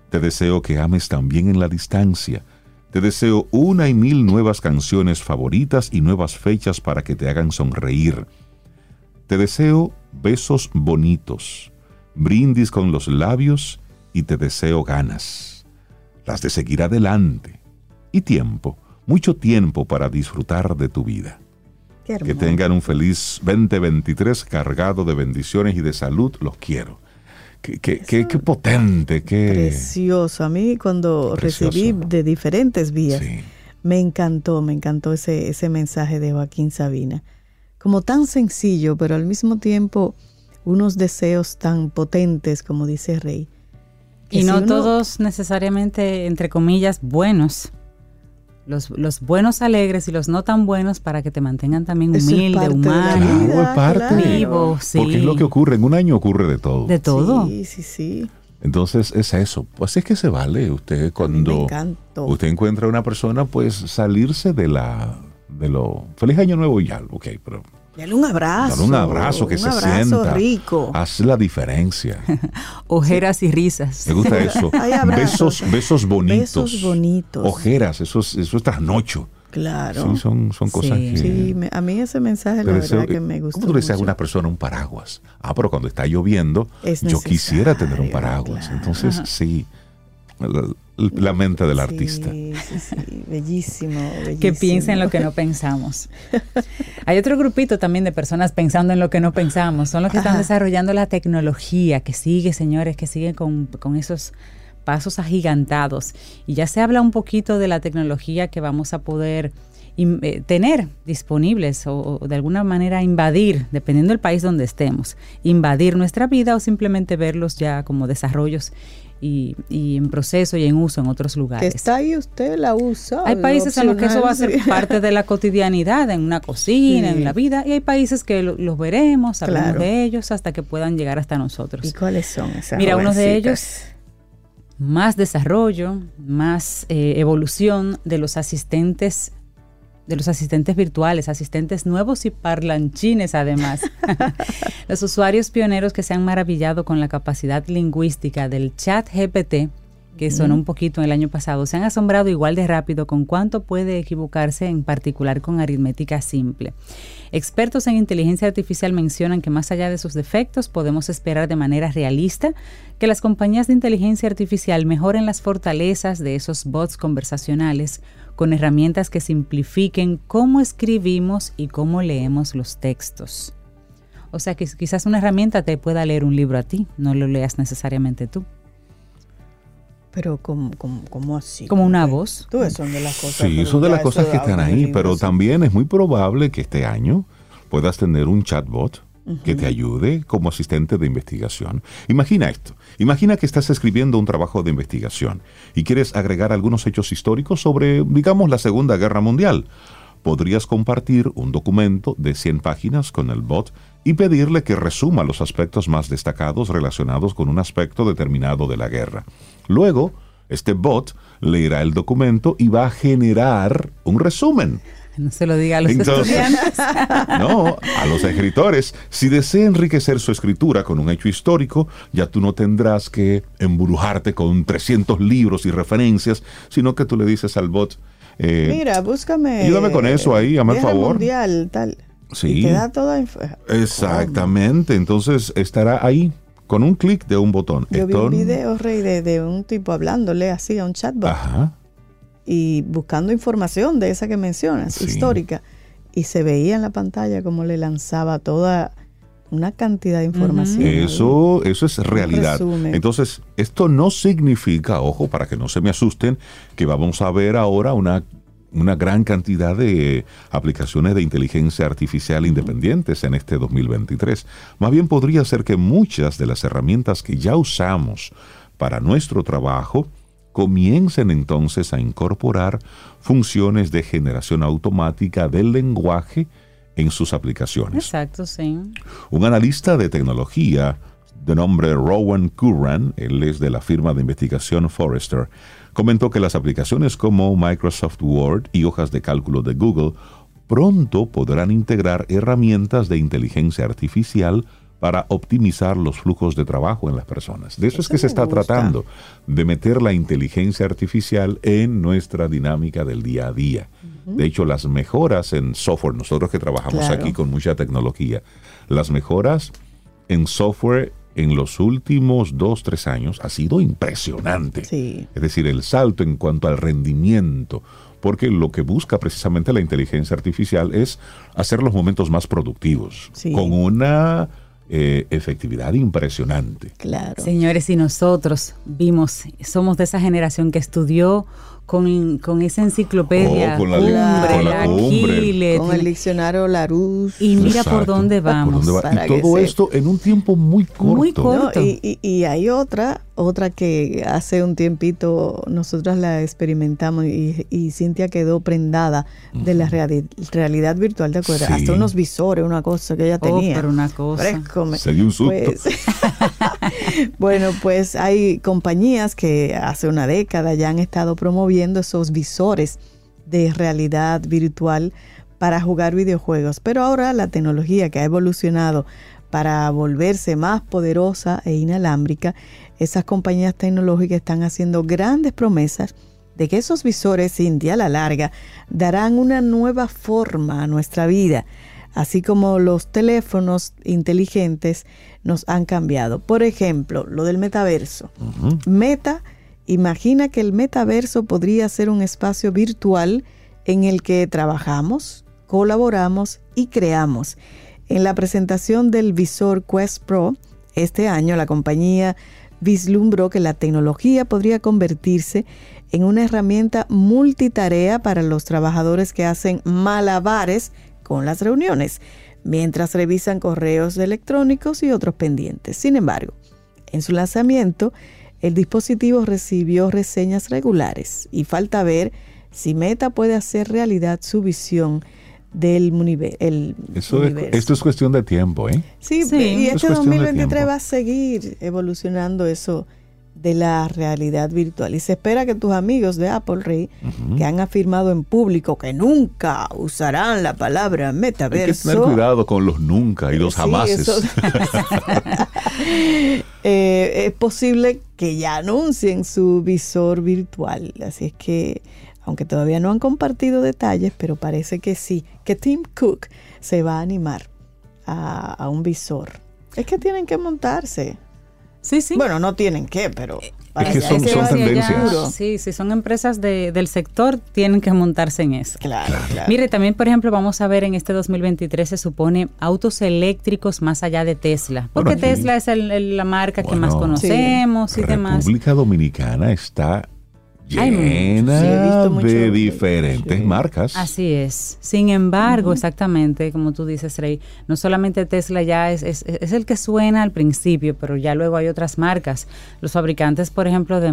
Te deseo que ames también en la distancia. Te deseo una y mil nuevas canciones favoritas y nuevas fechas para que te hagan sonreír. Te deseo besos bonitos, brindis con los labios y te deseo ganas. Las de seguir adelante. Y tiempo, mucho tiempo para disfrutar de tu vida. Que tengan un feliz 2023 cargado de bendiciones y de salud. Los quiero. Qué, qué- qué- qué potente, qué... Precioso. A mí cuando Precioso. recibí de diferentes vías, Sí. me encantó, me encantó ese, ese mensaje de Joaquín Sabina. Como tan sencillo, pero al mismo tiempo unos deseos tan potentes, como dice Rey. Y si no uno- todos necesariamente, entre comillas, buenos. Los, los buenos alegres y los no tan buenos para que te mantengan también es humilde, la humano, Claro, es parte. claro. vivo, sí. Porque es lo que ocurre. En un año ocurre de todo. de todo. Sí, sí, sí. Entonces es eso. Pues es que se vale usted Me cuando usted encuentra a una persona, pues salirse de la de lo feliz año nuevo y ya, ok, pero Dale un abrazo. dar un abrazo que un se abrazo sienta, rico. haz la diferencia. Ojeras y risas. Me gusta eso. Besos, besos bonitos, Besos bonitos. ojeras, eso es, eso es trasnocho. Claro. Sí, son, son cosas Sí. que Sí, me- a mí ese mensaje la verdad que me gustó. ¿Cómo tú le dices a una persona un paraguas? Ah, pero cuando está lloviendo, Es yo quisiera tener un paraguas. claro. Entonces, sí, la, mente del artista. Sí, bellísimo, bellísimo. que piensa en lo que no pensamos. Hay otro grupito también de personas pensando en lo que no pensamos. Son los que están Ajá. desarrollando la tecnología, que sigue, señores, que sigue con, con esos pasos agigantados. Y ya se habla un poquito de la tecnología que vamos a poder eh, tener disponibles o, o de alguna manera invadir, dependiendo del país donde estemos, invadir nuestra vida o simplemente verlos ya como desarrollos y, y en proceso y en uso en otros Que lugares. está ahí, usted la usa. Hay países en los que eso va a ser parte de la cotidianidad, en una cocina, Sí. en la vida, y hay países que lo- los veremos, Claro. de ellos hasta que puedan llegar hasta nosotros. ¿Y cuáles son esas Mira, uno de ellos, más desarrollo, más eh, evolución de los asistentes de los asistentes virtuales, asistentes nuevos y parlanchines además. los usuarios pioneros que se han maravillado con la capacidad lingüística del chat GPT, que sonó un poquito el año pasado, se han asombrado igual de rápido con cuánto puede equivocarse, en particular con aritmética simple. Expertos en inteligencia artificial mencionan que más allá de sus defectos, podemos esperar de manera realista que las compañías de inteligencia artificial mejoren las fortalezas de esos bots conversacionales con herramientas que simplifiquen cómo escribimos y cómo leemos los textos. O sea que quizás una herramienta te pueda leer un libro a ti, no lo leas necesariamente tú. Pero como, como, como así. Como una voz. Tú, eso son de las cosas. Sí, son de las cosas que están ahí, pero también es muy probable que este año puedas tener un chatbot que te ayude como asistente de investigación. Imagina esto. Imagina que estás escribiendo un trabajo de investigación y quieres agregar algunos hechos históricos sobre, digamos, la Segunda Guerra Mundial. Podrías compartir un documento de 100 páginas con el bot y pedirle que resuma los aspectos más destacados relacionados con un aspecto determinado de la guerra. Luego, este bot leerá el documento y va a generar un resumen. No se lo diga a los Entonces- estudiantes. No, a los escritores, si desea enriquecer su escritura con un hecho histórico, ya tú no tendrás que embrujarte con 300 libros y referencias, sino que tú le dices al bot, eh, Mira, búscame. ayúdame con eso ahí, el Guerra favor. Mundial, tal. Sí. Y te da toda. inf- exactamente, entonces estará ahí con un clic de un botón. Yo vi un video, Rey, de, de un tipo hablándole así a un chatbot Ajá. y buscando información de esa que mencionas, Sí. histórica. Y se veía en la pantalla como le lanzaba toda una cantidad de información. Eso, eso es realidad. resumen. Entonces, esto no significa, ojo, para que no se me asusten, que vamos a ver ahora una, una gran cantidad de aplicaciones de inteligencia artificial independientes en este 2023. Más bien podría ser que muchas de las herramientas que ya usamos para nuestro trabajo comiencen entonces a incorporar funciones de generación automática del lenguaje en sus aplicaciones. Exacto, sí. Un analista de tecnología de nombre Rowan Curran, él es de la firma de investigación Forrester, comentó que las aplicaciones como Microsoft Word y hojas de cálculo de Google pronto podrán integrar herramientas de inteligencia artificial para optimizar los flujos de trabajo en las personas. De eso, es que se está gusta. tratando, de meter la inteligencia artificial en nuestra dinámica del día a día. De hecho, las mejoras en software, nosotros que trabajamos Claro. aquí con mucha tecnología, las mejoras en software en los últimos dos, tres años ha sido impresionante. Sí. Es decir, el salto en cuanto al rendimiento, porque lo que busca precisamente la inteligencia artificial es hacer los momentos más productivos, Sí. con una eh, efectividad impresionante. Claro. Señores, y nosotros vimos, somos de esa generación que estudió con, con esa enciclopedia, Oh, con la- cumbre, con la cumbre. Con el diccionario Larousse. y mira por dónde ¿Por vamos. dónde va? Para Y todo esto en un tiempo muy corto. Muy No, corto. y, y- y hay otra, otra que hace un tiempito nosotras la experimentamos y, y Cintia quedó prendada de la reali- realidad virtual, ¿te acuerdas? Sí. Hasta unos visores, una cosa que ella Oh, tenía. pero una cosa. Fresco, me- Se dio un susto. Pues, bueno, pues hay compañías que hace una década ya han estado promoviendo esos visores de realidad virtual para jugar videojuegos, pero ahora la tecnología que ha evolucionado para volverse más poderosa e inalámbrica, esas compañías tecnológicas están haciendo grandes promesas de que esos visores, Cintia, a la larga, darán una nueva forma a nuestra vida, así como los teléfonos inteligentes nos han cambiado. Por ejemplo, lo del metaverso. Meta, imagina que el metaverso podría ser un espacio virtual en el que trabajamos, colaboramos y creamos. En la presentación del visor Quest Pro, este año la compañía vislumbró que la tecnología podría convertirse en una herramienta multitarea para los trabajadores que hacen malabares con las reuniones, mientras revisan correos electrónicos y otros pendientes. Sin embargo, en su lanzamiento, el dispositivo recibió reseñas regulares y falta ver si Meta puede hacer realidad su visión del el Eso es- universo. esto es cuestión de tiempo, ¿eh? Sí, Sí. y Es este de 2023 tiempo. va a seguir evolucionando eso de la realidad virtual. Y se espera que tus amigos de Apple, Rey, que han afirmado en público que nunca usarán la palabra Hay que metaverso. tener cuidado con los nunca y los Sí, jamases. eso- Eh, es posible que ya anuncien su visor virtual. Así es que, aunque todavía no han compartido detalles, pero parece que sí, que Tim Cook se va a animar a, a un visor. Es que tienen que montarse. Sí, sí. Bueno, no tienen que, pero... parece que son- son tendencias. Sí, sí, son empresas de- del sector, tienen que montarse en eso. Claro, claro. Mire, también, por ejemplo, vamos a ver en este 2023 se supone autos eléctricos más allá de Tesla. Porque Bueno, Tesla es el- el- la marca que más conocemos y demás. República Dominicana está. Llena Sí, he visto mucho- de diferentes sí. marcas. Así es. Sin embargo, exactamente, como tú dices, Rey, no solamente Tesla ya es, es, es el que suena al principio, pero ya luego hay otras marcas. Los fabricantes, por ejemplo, de,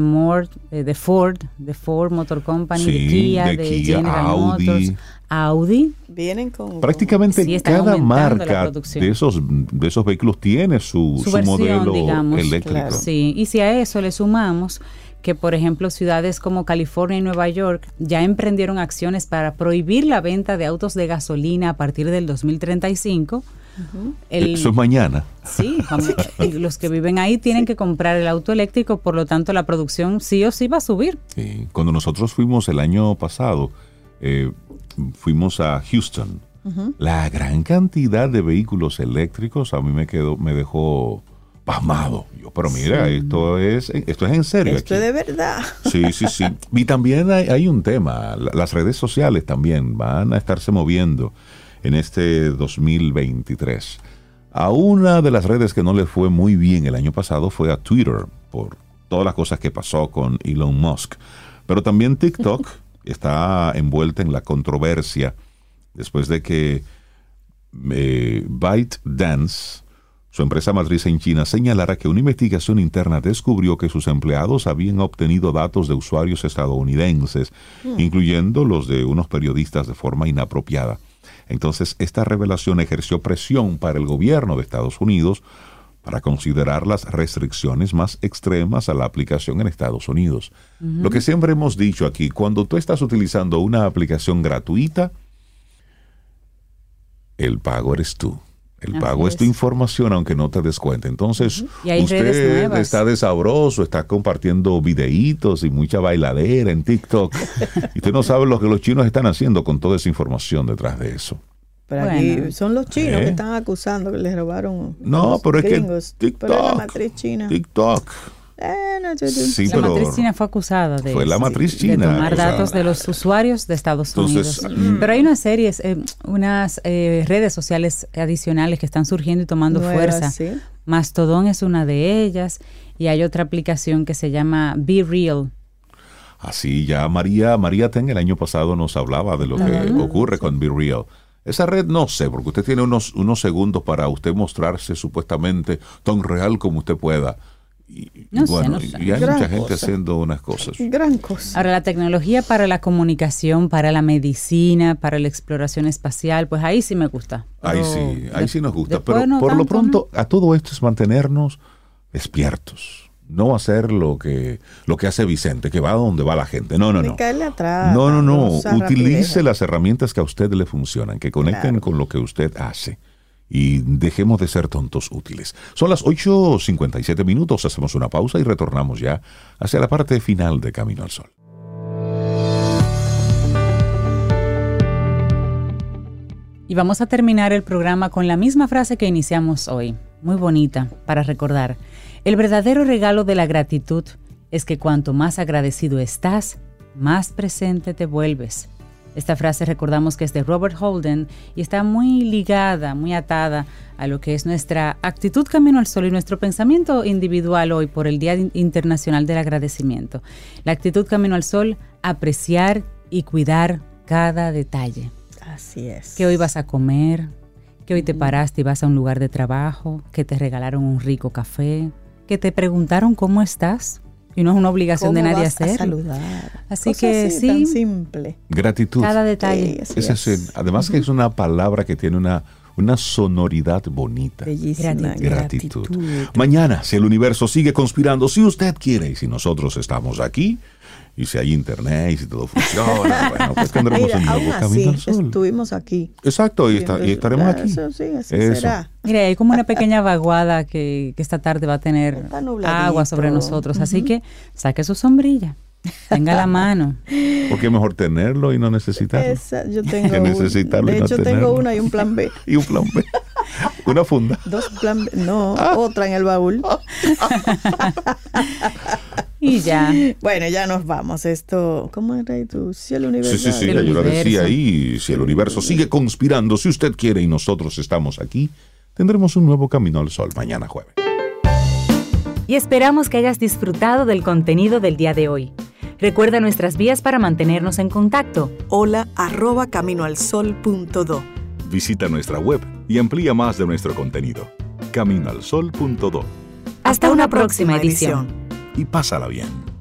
eh, de Ford, de Ford Motor Company, de Kia, de de, Kia, General Audi. Motors, Audi. Vienen con... Prácticamente Sí, cada marca de esos, de esos vehículos tiene su, Su su versión, modelo digamos. eléctrico. Claro. Sí, y si a eso le sumamos que, por ejemplo, ciudades como California y Nueva York ya emprendieron acciones para prohibir la venta de autos de gasolina a partir del 2035. el- Eso es mañana. Sí, vamos, los que viven ahí tienen que comprar el auto eléctrico, por lo tanto la producción sí o sí va a subir. Sí, Cuando nosotros fuimos el año pasado, eh, fuimos a Houston. La gran cantidad de vehículos eléctricos a mí me quedó, me dejó pasmado. Yo, pero mira, esto es, esto es en serio. Esto es de verdad. Sí, sí, sí. Y también hay, hay un tema, la- las redes sociales también van a estarse moviendo en este 2023. A una de las redes que no le fue muy bien el año pasado fue a Twitter, por todas las cosas que pasó con Elon Musk. Pero también TikTok está envuelta en la controversia después de que eh, ByteDance, su empresa matriz en China, señalara que una investigación interna descubrió que sus empleados habían obtenido datos de usuarios estadounidenses, incluyendo los de unos periodistas de forma inapropiada. Entonces, esta revelación ejerció presión para el gobierno de Estados Unidos para considerar las restricciones más extremas a la aplicación en Estados Unidos. Lo que siempre hemos dicho aquí, cuando tú estás utilizando una aplicación gratuita, el pago eres tú. El Así pago es tu información aunque no te des cuenta. Entonces, usted está de sabroso, está compartiendo videitos y mucha bailadera en TikTok. y usted no sabe lo que los chinos están haciendo con toda esa información detrás de eso. Pero Bueno. aquí son los chinos ¿Eh? que están acusando que les robaron. No, los pero es que gringos. TikTok. Pero es la matriz china. TikTok. Eh, no, yo- yo- Sí, La pero matriz china fue acusada de, fue la matriz de china. tomar o sea, datos de los usuarios de Estados Entonces, Unidos. mm. Pero hay unas series, eh, unas eh, redes sociales adicionales que están surgiendo y tomando Nuevas, fuerza. sí. Mastodon es una de ellas y hay otra aplicación que se llama Be Real. Así ya María, María Ten el año pasado nos hablaba de lo que ocurre con Be Real. Esa red no sé, porque usted tiene unos, unos segundos para usted mostrarse supuestamente tan real como usted pueda. Y, y No sé, bueno, no y- sé. y hay Gran mucha gente cosa. haciendo unas cosas. Gran cosa. Ahora, la tecnología para la comunicación, para la medicina, para la exploración espacial, pues ahí sí me gusta. Ahí sí, ahí de- sí nos gusta. Pero no por lo pronto, a todo esto es mantenernos despiertos. No hacer lo que, lo que hace Vicente, que va a donde va la gente. No, no, Ni no. caerle atrás. No, no, no. Utilice rapidez. las herramientas que a usted le funcionan, que conecten Claro. con lo que usted hace. Y dejemos de ser tontos útiles. Son las 8.57 minutos, hacemos una pausa y retornamos ya hacia la parte final de Camino al Sol. Y vamos a terminar el programa con la misma frase que iniciamos hoy, muy bonita, para recordar. El verdadero regalo de la gratitud es que cuanto más agradecido estás, más presente te vuelves. Esta frase recordamos que es de Robert Holden y está muy ligada, muy atada a lo que es nuestra actitud camino al sol y nuestro pensamiento individual hoy por el Día Internacional del Agradecimiento. La actitud camino al sol, apreciar y cuidar cada detalle Así es. que hoy vas a comer, que hoy te paraste y vas a un lugar de trabajo, que te regalaron un rico café, que te preguntaron cómo estás y no es una obligación de ¿Cómo nadie vas a hacerlo. saludar? Así Cosas que así, sí. Tan simple. Gratitud. Cada detalle. Sí, es. es el- además que es una palabra que tiene una, una sonoridad bonita. Bellísima. Gratitud. Gratitud. Mañana, si el universo sigue conspirando, si usted quiere y si nosotros estamos aquí, y si hay internet y si todo funciona, bueno, pues tendremos Mira, un nuevo camino al sol. estuvimos aquí. Exacto, y, está- y estaremos aquí. Eso sí, así Eso. será. Mire, hay como una pequeña vaguada que, que esta tarde va a tener agua sobre nosotros, así que saque su sombrilla, tenga la mano. Porque es mejor tenerlo y no necesitarlo. Esa, yo tengo Que un- necesitarlo y De no hecho, tenerlo. tengo una y un plan B. Y un plan B. Una funda. Dos plan B. No, Ah. otra en el baúl. Y ya. Bueno, ya nos vamos. Esto, ¿cómo era ahí tu cielo Sí, universal? sí, sí, El yo lo decía ahí. Si el universo sigue conspirando, si usted quiere y nosotros estamos aquí, tendremos un nuevo camino al sol mañana jueves. y esperamos que hayas disfrutado del contenido del día de hoy. Recuerda nuestras vías para mantenernos en contacto. Hola arroba caminoalsol.do. Visita nuestra web y amplía más de nuestro contenido. Caminoalsol.do. Hasta, una próxima edición y pásala bien.